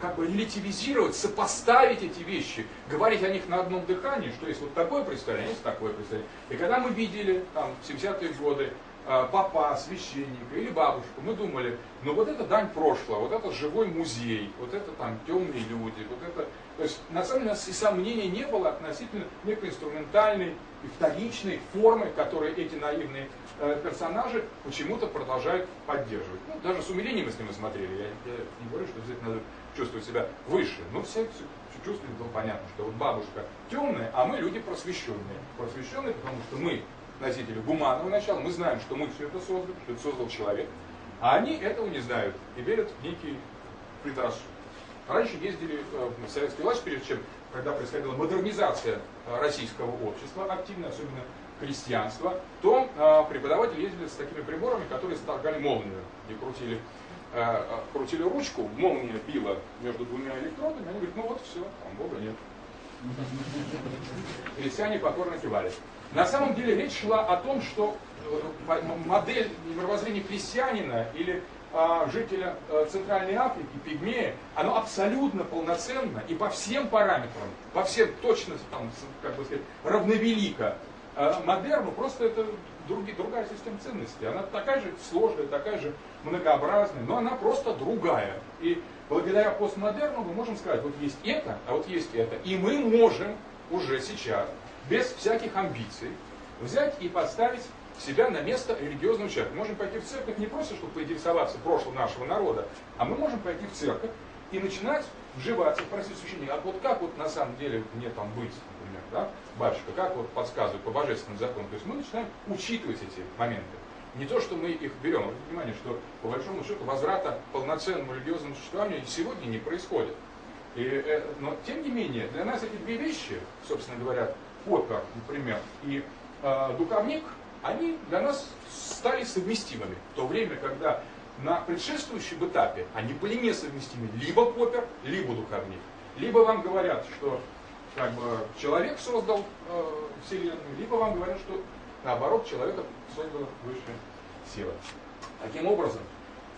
как бы релятивизировать, сопоставить эти вещи, говорить о них на одном дыхании, что есть вот такое представление, есть такое представление. И когда мы видели там, в 70-е годы э, папа, священника или бабушку, мы думали, ну вот это дань прошлого, вот это живой музей, вот это там темные люди, вот это... То есть на самом деле у нас и сомнений не было относительно некой инструментальной и вторичной формы, которые эти наивные э, персонажи почему-то продолжают поддерживать. Ну, даже с умилением, мы смотрели, я, я не говорю, что обязательно надо чувствовать себя выше. Но все, все чувствовали, было понятно, что вот бабушка темная, а мы люди просвещенные. Просвещенные, потому что мы носители гуманного начала, мы знаем, что мы все это создали, что это создал человек, а они этого не знают и верят в некий предрассудок. Раньше ездили э, в советской власть, прежде чем, когда происходила модернизация э, российского общества, активно, особенно крестьянства, то э, преподаватели ездили с такими приборами, которые сторгали молнию и крутили крутили ручку, молния била между двумя электродами, они говорят, ну вот все, там Бога нет. Крестьяне покорно кивали. На самом деле речь шла о том, что модель мировоззрения крестьянина или жителя а, Центральной Африки, пигмея, оно абсолютно полноценно и по всем параметрам, по всем точно, там, как бы сказать, равновелико а модерну, просто это другие, другая система ценностей. Она такая же сложная, такая же многообразная, но она просто другая. И благодаря постмодерну мы можем сказать, вот есть это, а вот есть это. И мы можем уже сейчас, без всяких амбиций, взять и поставить себя на место религиозного человека. Мы можем пойти в церковь не просто, чтобы поинтересоваться прошлым нашего народа, а мы можем пойти в церковь и начинать вживаться, просить священника, а вот как вот на самом деле мне там быть, например, да, батюшка, как вот подсказывает по божественным законам. То есть мы начинаем учитывать эти моменты. Не то, что мы их берем. Обратите внимание, что по большому счету возврата к полноценному религиозному существованию сегодня не происходит. И, э, но тем не менее, для нас эти две вещи, собственно говоря, Поппер, например, и э, духовник, они для нас стали совместимыми. В то время, когда на предшествующем этапе они были несовместимы. Либо Поппер, либо духовник. Либо вам говорят, что как бы, человек создал э, Вселенную, либо вам говорят, что наоборот, человека создала высшая сила. Таким образом,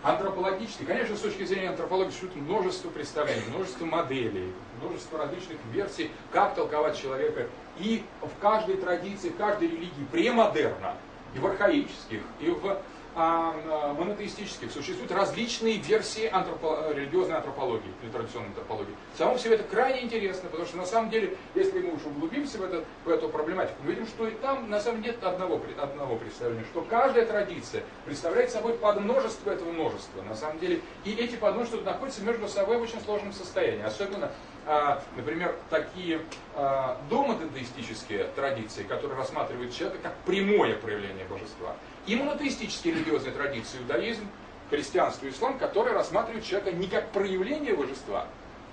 антропологически, конечно, с точки зрения антропологии существует множество представлений, множество моделей, множество различных версий, как толковать человека. И в каждой традиции, в каждой религии премодерна, и в архаических, и в а, монотеистических существуют различные версии антропо религиозной антропологии или традиционной антропологии. Само по себе это крайне интересно, потому что на самом деле, если мы уж углубимся в, этот, в эту проблематику, мы видим, что и там на самом деле нет одного, одного представления, что каждая традиция представляет собой подмножество этого множества. На самом деле, и эти подмножества находятся между собой в очень сложном состоянии. Особенно а, например, такие а, домодентеистические традиции, которые рассматривают человека как прямое проявление божества, и монотеистические религиозные традиции, иудаизм, христианство ислам, которые рассматривают человека не как проявление божества,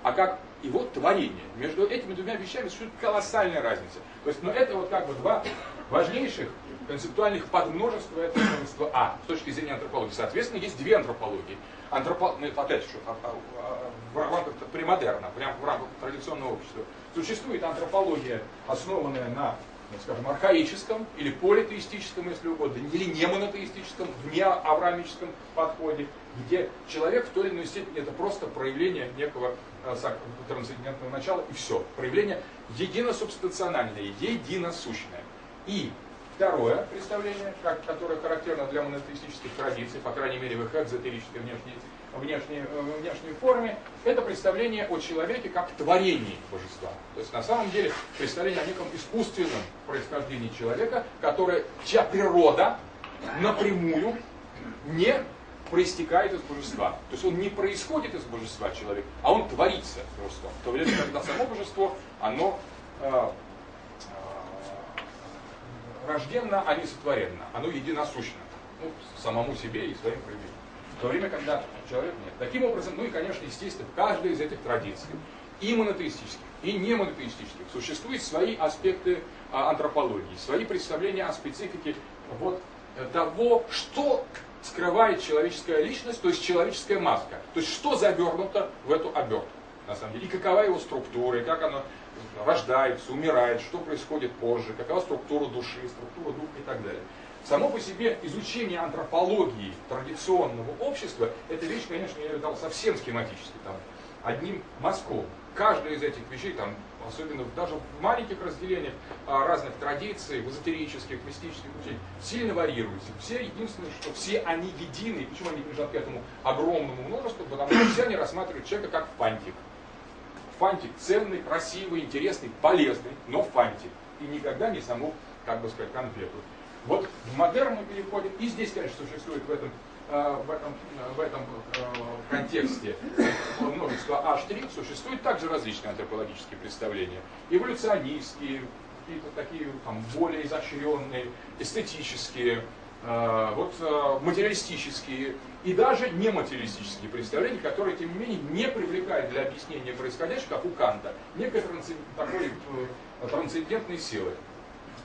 а как его творение. Между этими двумя вещами существует колоссальная разница. То есть, ну, это вот как бы два важнейших концептуальных подмножества этого множества А с точки зрения антропологии. Соответственно, есть две антропологии. Антропо... Ну, опять же, а, а, а, в рамках премодерна, в рамках традиционного общества. Существует антропология, основанная на скажем, архаическом или политеистическом, если угодно, или не монотеистическом, не авраамическом подходе, где человек в той или иной степени это просто проявление некого э, трансцендентного начала и все. Проявление единосубстанциональное, единосущное. И второе представление, как, которое характерно для монотеистических традиций, по крайней мере в их экзотерической внешней внешней, э, внешней форме, это представление о человеке как творении божества. То есть на самом деле представление о неком искусственном происхождении человека, которое, чья природа напрямую не проистекает из божества. То есть он не происходит из божества человек, а он творится. В то время, когда само божество, оно э, э, рожденно, а не сотворенно. Оно единосущно. Ну, самому себе и своим проявлениям в то время, когда человек нет. Таким образом, ну и, конечно, естественно, в каждой из этих традиций, и монотеистических, и не монотеистических, существуют свои аспекты а, антропологии, свои представления о специфике вот э, того, что скрывает человеческая личность, то есть человеческая маска. То есть что завернуто в эту обертку, на самом деле, и какова его структура, и как оно рождается, умирает, что происходит позже, какова структура души, структура духа и так далее. Само по себе изучение антропологии традиционного общества, эта вещь, конечно, я ее дал совсем схематически, там, одним мазком. Каждая из этих вещей, там, особенно даже в маленьких разделениях а, разных традиций, в эзотерических, мистических учениях, сильно варьируются. Все единственное, что все они едины. Почему они принадлежат к этому огромному множеству? Потому что все они рассматривают человека как фантик. Фантик ценный, красивый, интересный, полезный, но фантик. И никогда не саму, как бы сказать, конфету. Вот в модерн мы переходим, и здесь, конечно, существует в этом, э, в этом, в этом э, контексте множество H существуют также различные антропологические представления. Эволюционистские, какие-то такие там, более изощренные, эстетические, э, вот, материалистические и даже нематериалистические представления, которые, тем не менее, не привлекают для объяснения происходящего, как у Канта, некой такой трансцендентной силы.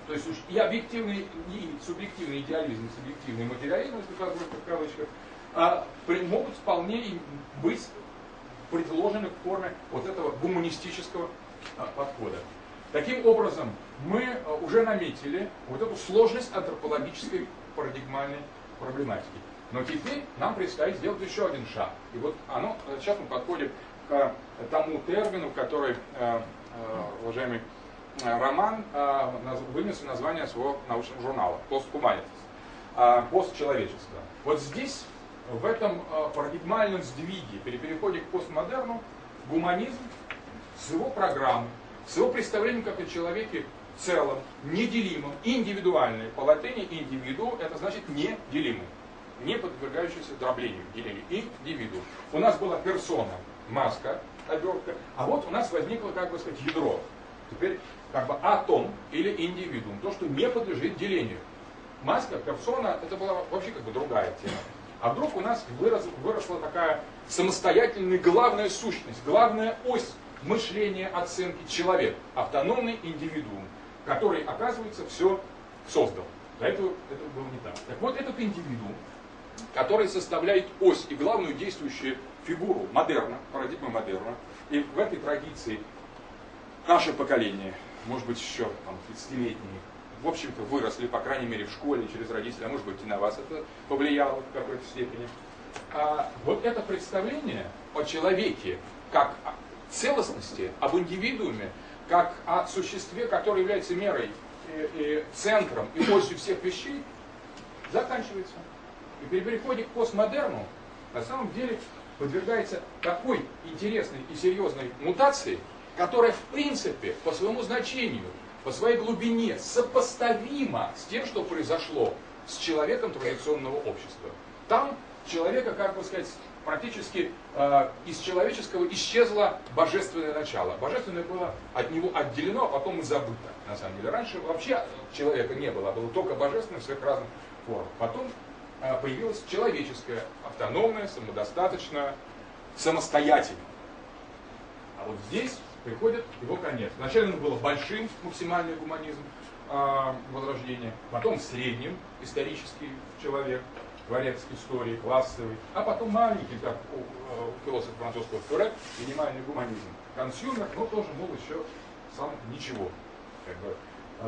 То есть уж и объективный, и субъективный идеализм, и субъективный материализм, если позволить в кавычках, а, при, могут вполне быть предложены в форме вот этого гуманистического а, подхода. Таким образом, мы а, уже наметили вот эту сложность антропологической парадигмальной проблематики. Но теперь нам предстоит сделать еще один шаг. И вот оно, сейчас мы подходим к тому термину, который, э, э, уважаемый роман э, вынес название своего научного журнала «Постхуманитис», э, «Постчеловечество». Вот здесь, в этом парадигмальном сдвиге, при переходе к постмодерну, гуманизм с его программой, с его представлением как о человеке целом, неделимым, индивидуальный. По латыни индивиду это значит неделимый, не подвергающийся дроблению, делению. Индивиду. У нас была персона, маска, обертка, а вот у нас возникло, как бы сказать, ядро. Теперь как бы атом или индивидуум, то, что не подлежит делению. Маска, персона, это была вообще как бы другая тема. А вдруг у нас вырос, выросла такая самостоятельная главная сущность, главная ось мышления, оценки человек, автономный индивидуум, который, оказывается, все создал. До этого это было не так. Так вот, этот индивидуум, который составляет ось и главную действующую фигуру модерна, парадигмы модерна, и в этой традиции наше поколение, может быть, еще там, 30-летние, в общем-то, выросли, по крайней мере, в школе, через родителей, а может быть, и на вас это повлияло в какой-то степени. А вот это представление о человеке как о целостности, об индивидууме, как о существе, которое является мерой и, и центром и осью всех вещей, заканчивается. И при переходе к постмодерну на самом деле подвергается такой интересной и серьезной мутации, которая в принципе по своему значению, по своей глубине сопоставима с тем, что произошло с человеком традиционного общества. Там человека, как бы сказать, практически э, из человеческого исчезло божественное начало. Божественное было от него отделено, а потом и забыто, на самом деле. Раньше вообще человека не было, а было только божественное в своих разных формах. Потом э, появилось человеческое, автономное, самодостаточное, самостоятельное. А вот здесь приходит его конец. Вначале он был большим, максимальный гуманизм э, возрождения, потом средним, исторический человек, творец истории, классовый, а потом маленький, как у, у философа французского Фюре, минимальный гуманизм. Консюмер, но тоже мол еще сам ничего. Как бы.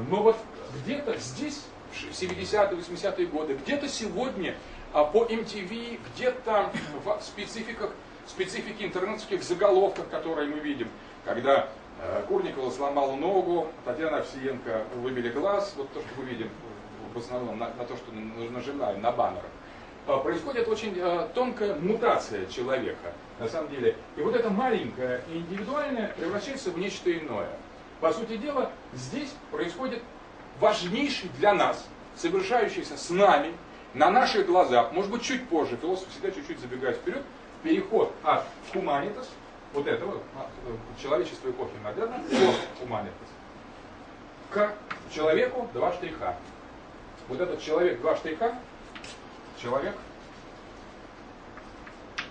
Но вот где-то здесь, в 70-е, 80-е годы, где-то сегодня а по MTV, где-то в спецификах, специфике интернетских заголовках, которые мы видим, когда э, Курникова сломал ногу, Татьяна Овсиенко выбили глаз, вот то, что мы видим в основном на, на то, что нажимаем на баннерах. А, происходит очень а, тонкая мутация человека, на самом деле. И вот это маленькое и индивидуальное превращается в нечто иное. По сути дела, здесь происходит важнейший для нас, совершающийся с нами, на наших глазах, может быть, чуть позже, философ всегда чуть-чуть забегает вперед, переход от хуманитас, вот этого, э, человечества эпохи модерна, от хуманитас, к человеку два штриха. Вот этот человек два штриха человек,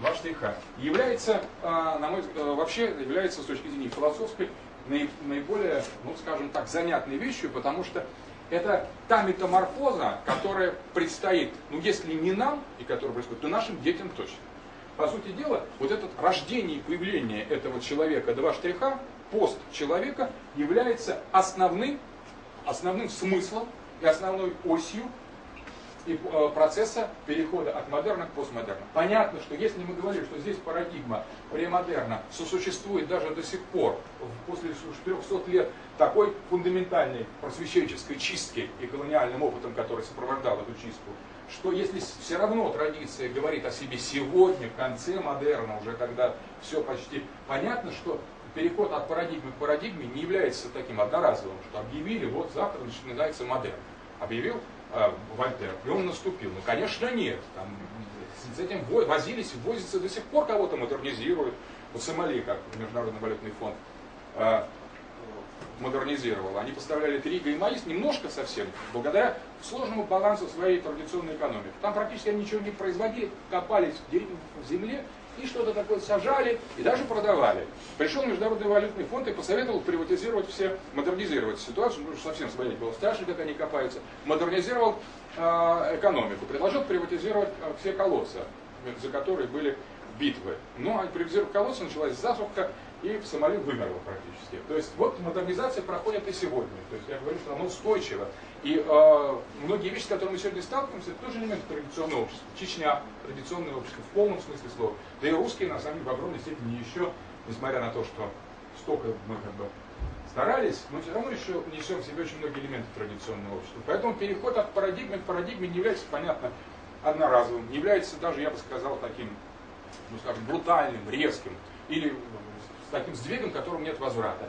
два штриха, является, а, на мой взгляд, э, вообще является с точки зрения философской наиболее, ну скажем так, занятной вещью, потому что это та метаморфоза, которая предстоит, ну если не нам, и которая происходит, то нашим детям точно. По сути дела, вот это рождение и появление этого человека, два штриха, пост человека, является основным, основным смыслом и основной осью и э, процесса перехода от модерна к постмодерну. Понятно, что если мы говорим, что здесь парадигма премодерна сосуществует даже до сих пор, после 400 лет такой фундаментальной просвещенческой чистки и колониальным опытом, который сопровождал эту чистку, что если все равно традиция говорит о себе сегодня, в конце модерна, уже когда все почти понятно, что переход от парадигмы к парадигме не является таким одноразовым, что объявили, вот завтра начинается модерн. Объявил э, Вольтер, и он наступил. Ну, конечно, нет. Там, с этим возились, возятся до сих пор кого-то модернизируют. Вот Сомали, как Международный валютный фонд, э, модернизировал. Они поставляли триго и маис немножко совсем, благодаря сложному балансу своей традиционной экономики. Там практически ничего не производили, копались в земле и что-то такое сажали и даже продавали. Пришел Международный валютный фонд и посоветовал приватизировать все, модернизировать ситуацию, потому что совсем смотреть было страшно, как они копаются. Модернизировал э, экономику, предложил приватизировать э, все колодцы, за которые были битвы. Но ну, а приватизировав колодцы, началась засуха, и Сомали вымерло практически. То есть вот модернизация проходит и сегодня. То есть я говорю, что она устойчива. И э, многие вещи, с которыми мы сегодня сталкиваемся, это тоже элементы традиционного общества. Чечня, традиционное общество в полном смысле слова. Да и русские, на самом деле, в огромной степени еще, несмотря на то, что столько мы как бы старались, мы все равно еще несем в себе очень многие элементы традиционного общества. Поэтому переход от парадигмы к парадигме не является, понятно, одноразовым, не является даже, я бы сказал, таким, ну скажем, брутальным, резким или с таким сдвигом, которым нет возврата.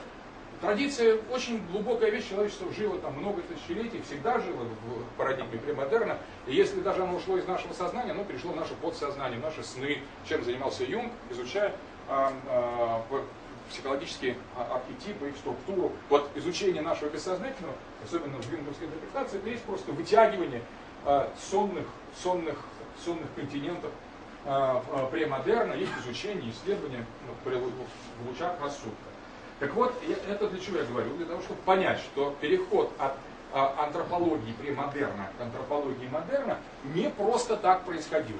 Традиция очень глубокая вещь, человечество жило там много тысячелетий, всегда жило в парадигме премодерна, и если даже оно ушло из нашего сознания, оно перешло в наше подсознание, в наши сны, чем занимался Юнг, изучая а, а, психологические архетипы, их структуру. Вот изучение нашего бессознательного, особенно в юнговской интерпретации, это есть просто вытягивание сонных, сонных, сонных континентов премодерна, их изучение, исследование ну, в лучах рассудка. Так вот, это для чего я говорю? Для того, чтобы понять, что переход от антропологии премодерна к антропологии модерна не просто так происходил.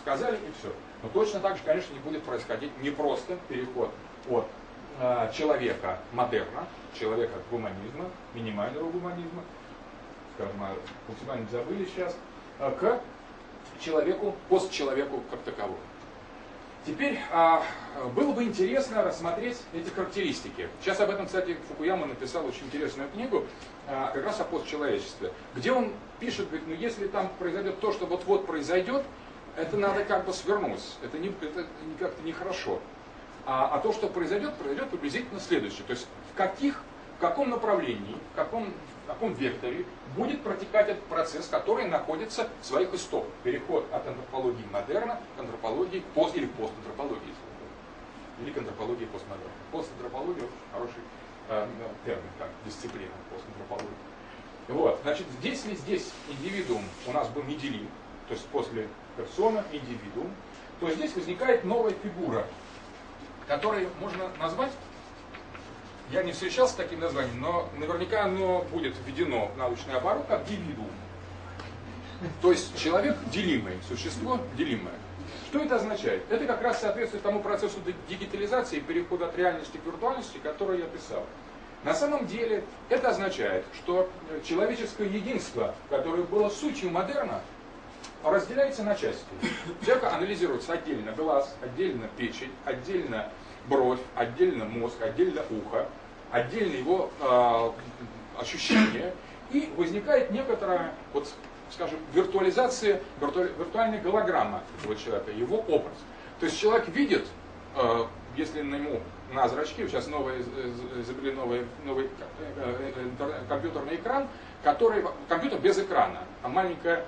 Сказали и все. Но точно так же, конечно, не будет происходить не просто переход от э, человека модерна, человека гуманизма, минимального гуманизма, скажем, максимально забыли сейчас, э, к человеку, постчеловеку как таковому. Теперь а, было бы интересно рассмотреть эти характеристики. Сейчас об этом, кстати, Фукуяма написал очень интересную книгу, а, как раз о постчеловечестве, где он пишет, говорит, ну если там произойдет то, что вот-вот произойдет, это надо как бы свернуть, это, не, это как-то нехорошо. А, а то, что произойдет, произойдет приблизительно следующее. То есть в каких, в каком направлении, в каком в каком векторе будет протекать этот процесс, который находится в своих истоках. Переход от антропологии модерна к антропологии пост или постантропологии. Или к антропологии постмодерна. Постантропология очень хороший э, термин, как дисциплина постантропологии. Вот, значит, здесь ли здесь индивидуум у нас был неделим, то есть после персона, индивидуум, то здесь возникает новая фигура, которую можно назвать я не встречался с таким названием, но наверняка оно будет введено в научный оборот как дивидуум. То есть человек делимый, существо делимое. Что это означает? Это как раз соответствует тому процессу дигитализации и перехода от реальности к виртуальности, который я писал. На самом деле это означает, что человеческое единство, которое было сутью модерна, разделяется на части. Человека анализируется отдельно глаз, отдельно печень, отдельно бровь, отдельно мозг, отдельно ухо, отдельно его э, ощущения, и возникает некоторая, вот, скажем, виртуализация, вирту, виртуальная голограмма этого человека, его образ. То есть человек видит, э, если на ему на зрачки, сейчас новые, изобрели новый, новый э, э, компьютерный экран, который, компьютер без экрана, а маленькая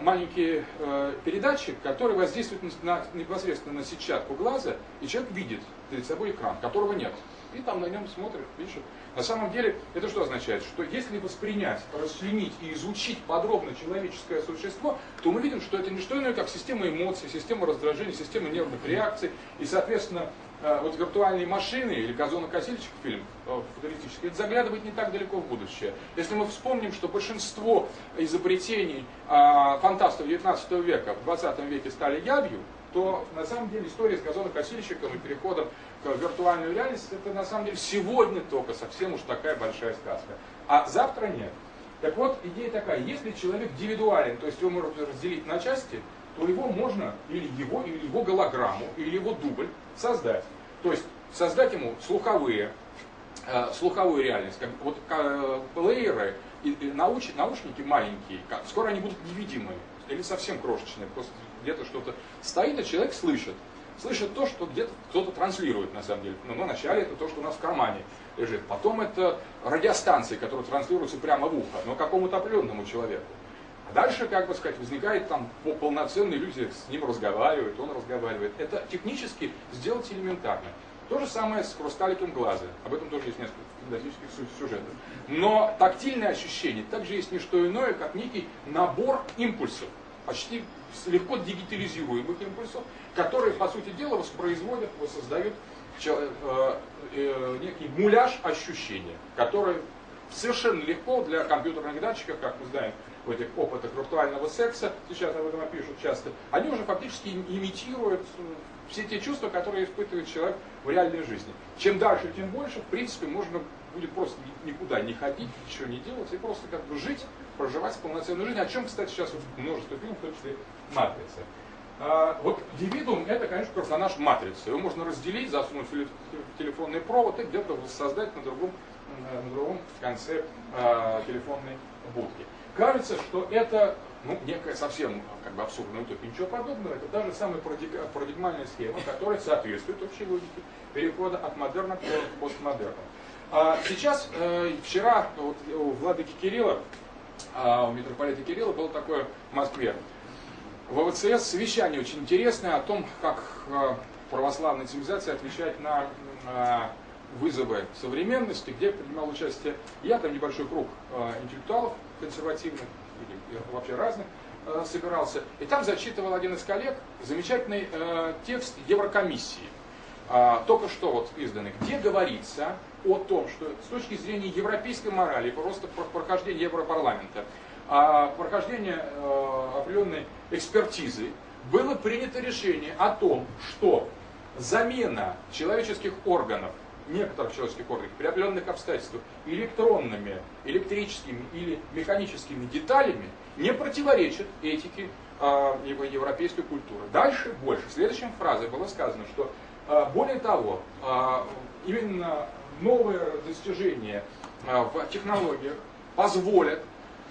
маленький э, передатчик, который воздействует на, непосредственно на сетчатку глаза, и человек видит перед собой экран, которого нет. И там на нем смотрит, пишет. На самом деле, это что означает? Что если воспринять, расчленить и изучить подробно человеческое существо, то мы видим, что это не что иное, как система эмоций, система раздражений, система нервных реакций. И, соответственно, Э, вот виртуальные машины или газонокосильщик фильм э, футуристический, это заглядывает не так далеко в будущее. Если мы вспомним, что большинство изобретений э, фантастов 19 века в 20 веке стали ябью, то на самом деле история с газонокосильщиком и переходом к виртуальную реальность, это на самом деле сегодня только совсем уж такая большая сказка. А завтра нет. Так вот, идея такая, если человек индивидуален, то есть его можно разделить на части, то его можно, или его, или его голограмму, или его дубль создать. То есть создать ему слуховые, э, слуховую реальность. Как, вот э, плееры и, и науч, наушники маленькие, как, скоро они будут невидимые или совсем крошечные, просто где-то что-то стоит, а человек слышит. Слышит то, что где-то кто-то транслирует на самом деле. Но ну, вначале это то, что у нас в кармане лежит. Потом это радиостанции, которые транслируются прямо в ухо, но какому-то определенному человеку. А дальше, как бы сказать, возникает там полноценные люди, с ним разговаривают, он разговаривает. Это технически сделать элементарно. То же самое с хрусталиком глаза. Об этом тоже есть несколько фантастических сюжетов. Но тактильное ощущение также есть не что иное, как некий набор импульсов, почти легко дигитализируемых импульсов, которые, по сути дела, воспроизводят, воссоздают э, э, некий муляж ощущения, который совершенно легко для компьютерных датчиков, как мы знаем, в этих опытах виртуального секса, сейчас об этом пишут часто, они уже фактически имитируют э, все те чувства, которые испытывает человек в реальной жизни. Чем дальше, тем больше, в принципе, можно будет просто никуда не ходить, ничего не делать, и просто как бы жить, проживать полноценную жизнь, о чем, кстати, сейчас множество фильмов, в том числе «Матрица». А, вот дивидум это, конечно, персонаж матрицы. Его можно разделить, засунуть в телефонный провод и где-то создать на другом, на другом конце а, телефонной будки. Кажется, что это ну, некая совсем как бы абсурдная утопия. Ничего подобного. Это даже самая парадигмальная схема, которая соответствует общей логике перехода от модерна к постмодерну. А сейчас, э, вчера вот, у владыки Кирилла, а, у митрополита Кирилла было такое в Москве в ВВЦС совещание очень интересное о том, как э, православной цивилизации отвечать на а, вызовы современности, где принимал участие. Я, там небольшой круг э, интеллектуалов консервативных или вообще разных э, собирался. И там зачитывал один из коллег замечательный э, текст Еврокомиссии, только что вот изданный, где говорится о том, что с точки зрения европейской морали, просто прохождения Европарламента, прохождения э, определенной экспертизы, было принято решение о том, что замена человеческих органов некоторых человеческих органов при определенных обстоятельствах электронными, электрическими или механическими деталями не противоречит этике э, европейской культуры. Дальше больше. Следующей фразой было сказано, что э, более того, э, именно новые достижения э, в технологиях позволят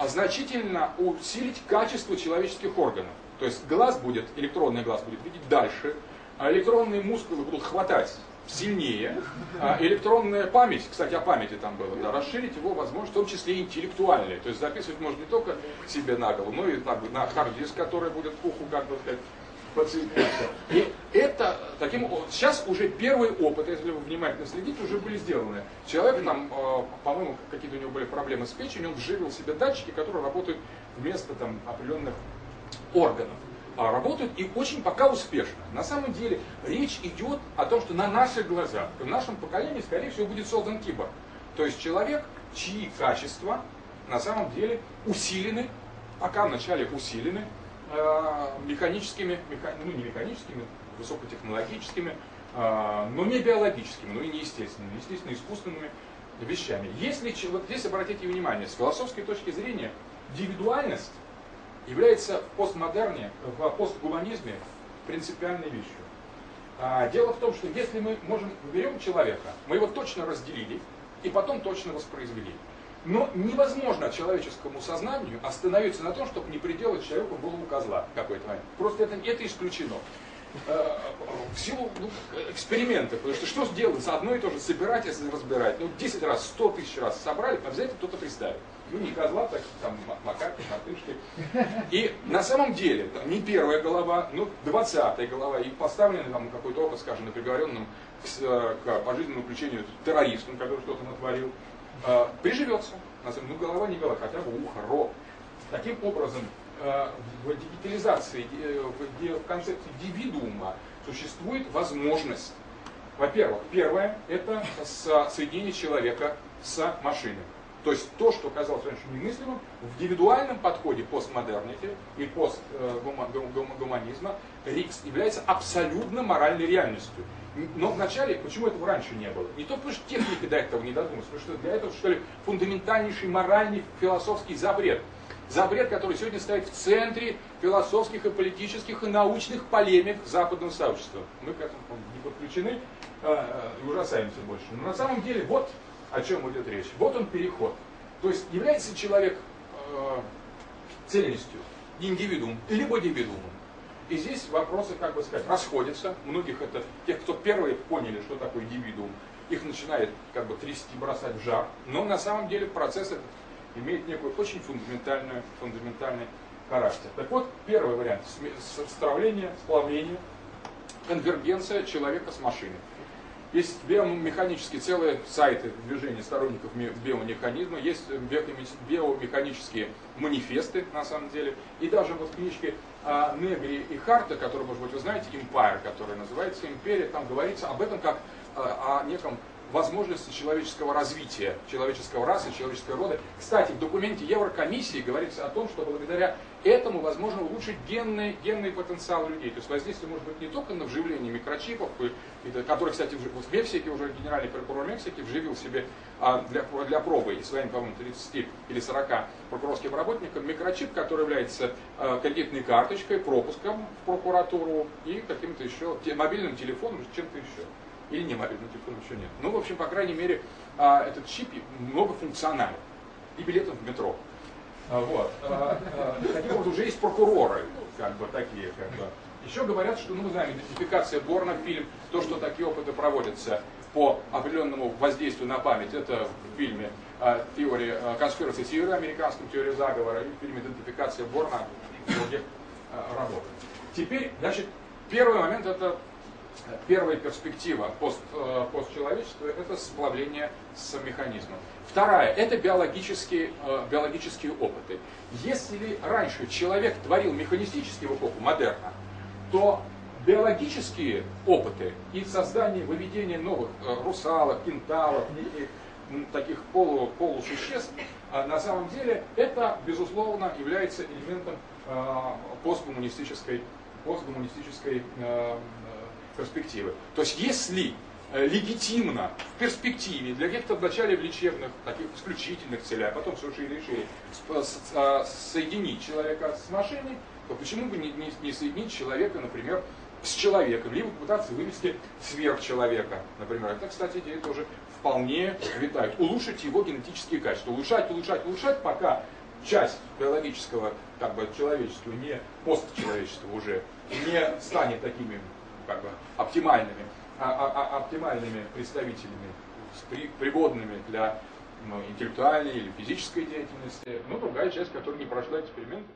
значительно усилить качество человеческих органов. То есть глаз будет, электронный глаз будет видеть дальше, электронные мускулы будут хватать сильнее. А электронная память, кстати, о памяти там было, да, расширить его возможность, в том числе и интеллектуальной. То есть записывать можно не только себе на голову, но и на, на хард-диск, который будет к уху, как бы сказать, подсоединяться. И это таким сейчас уже первый опыт, если вы внимательно следите, уже были сделаны. Человек там, э, по-моему, какие-то у него были проблемы с печенью, он вживил себе датчики, которые работают вместо там определенных органов. А, работают и очень пока успешно. На самом деле речь идет о том, что на наших глазах, в нашем поколении, скорее всего, будет создан киборг. То есть человек, чьи качества на самом деле усилены, пока вначале усилены э, механическими, меха, ну не механическими, высокотехнологическими, э, но не биологическими, но и не естественными, естественно, искусственными вещами. Если, вот здесь обратите внимание, с философской точки зрения, индивидуальность является в постмодерне, в постгуманизме принципиальной вещью. А, дело в том, что если мы можем берем человека, мы его точно разделили и потом точно воспроизвели. Но невозможно человеческому сознанию остановиться на том, чтобы не приделать человеку голову козла какой-то момент. Просто это, это исключено. Э, в силу ну, эксперимента, потому что что сделать, одно и то же собирать, если разбирать, ну 10 раз, 100 тысяч раз собрали, обязательно кто-то представит ну не козла, так там макаки, мартышки. И на самом деле, не первая голова, ну двадцатая голова, и поставлены там какой-то опыт, скажем, на приговоренном к, э, к пожизненному заключению террористом, который что-то натворил, э, приживется. На самом деле, ну голова не голова, хотя бы ухо, рот. Таким образом, э, в дигитализации, э, в, в концепции индивидуума существует возможность во-первых, первое – это соединение человека с машиной. То есть то, что казалось раньше немыслимым, в индивидуальном подходе постмодернити и постгуманизма Рикс является абсолютно моральной реальностью. Но вначале, почему этого раньше не было? Не то, потому что техника до этого не додумалась, потому что для этого, что ли, фундаментальнейший моральный философский запрет. Запрет, который сегодня стоит в центре философских и политических и научных полемик западного сообщества. Мы к этому не подключены э, э, и ужасаемся больше. Но на самом деле вот о чем идет речь. Вот он переход. То есть является человек э, цельностью, индивидуум, либо индивидуумом. И здесь вопросы, как бы сказать, расходятся. Многих это, тех, кто первые поняли, что такое индивидуум, их начинает как бы трясти, бросать в жар. Но на самом деле процесс этот имеет некую очень фундаментальную, фундаментальный характер. Так вот, первый вариант – стравление, сплавление, конвергенция человека с машиной. Есть биомеханические целые сайты движения сторонников биомеханизма, есть биомеханические манифесты, на самом деле. И даже вот в книжке а, Негри и Харта, которую, может быть, вы знаете, Empire, которая называется «Империя», там говорится об этом как а, о неком возможности человеческого развития, человеческого расы, человеческого рода. Кстати, в документе Еврокомиссии говорится о том, что благодаря этому возможно улучшить генный, генный потенциал людей. То есть воздействие может быть не только на вживление микрочипов, которые, кстати, в Мексике уже генеральный прокурор Мексики вживил себе а, для, для пробы и своим, по-моему, 30 или 40 прокурорским работникам микрочип, который является а, кредитной карточкой, пропуском в прокуратуру и каким-то еще мобильным телефоном, чем-то еще. Или не мобильным телефоном еще нет. Ну, в общем, по крайней мере, а, этот чип многофункционален. И билетом в метро. А, вот. А, таким вот уже есть прокуроры, как бы такие, как бы. Еще говорят, что, ну, мы знаем, идентификация Борна, фильм, то, что такие опыты проводятся по определенному воздействию на память, это в фильме теория конспирации Theory, американском теории заговора, и в фильме идентификация Борна и других работ. Теперь, значит, первый момент это первая перспектива пост, э, постчеловечества – это сплавление с механизмом. Вторая – это биологические, э, биологические опыты. Если раньше человек творил механистический в эпоху модерна, то биологические опыты и создание, выведение новых э, русалок, кентавров, таких полу, полусуществ, на самом деле это, безусловно, является элементом посткоммунистической, посткоммунистической перспективы. То есть если э, легитимно в перспективе для каких-то вначале в лечебных, таких исключительных целях, а потом все шире и шире, а, соединить человека с машиной, то почему бы не, не, не соединить человека, например, с человеком, либо попытаться вывести сверхчеловека, например. Это, кстати, идея тоже вполне витает. Улучшить его генетические качества. Улучшать, улучшать, улучшать, пока часть биологического, как бы человеческого, не постчеловечества уже, не станет такими как бы оптимальными, а, а, а, оптимальными представителями, при, пригодными для ну, интеллектуальной или физической деятельности, ну, другая часть, которая не прошла эксперименты.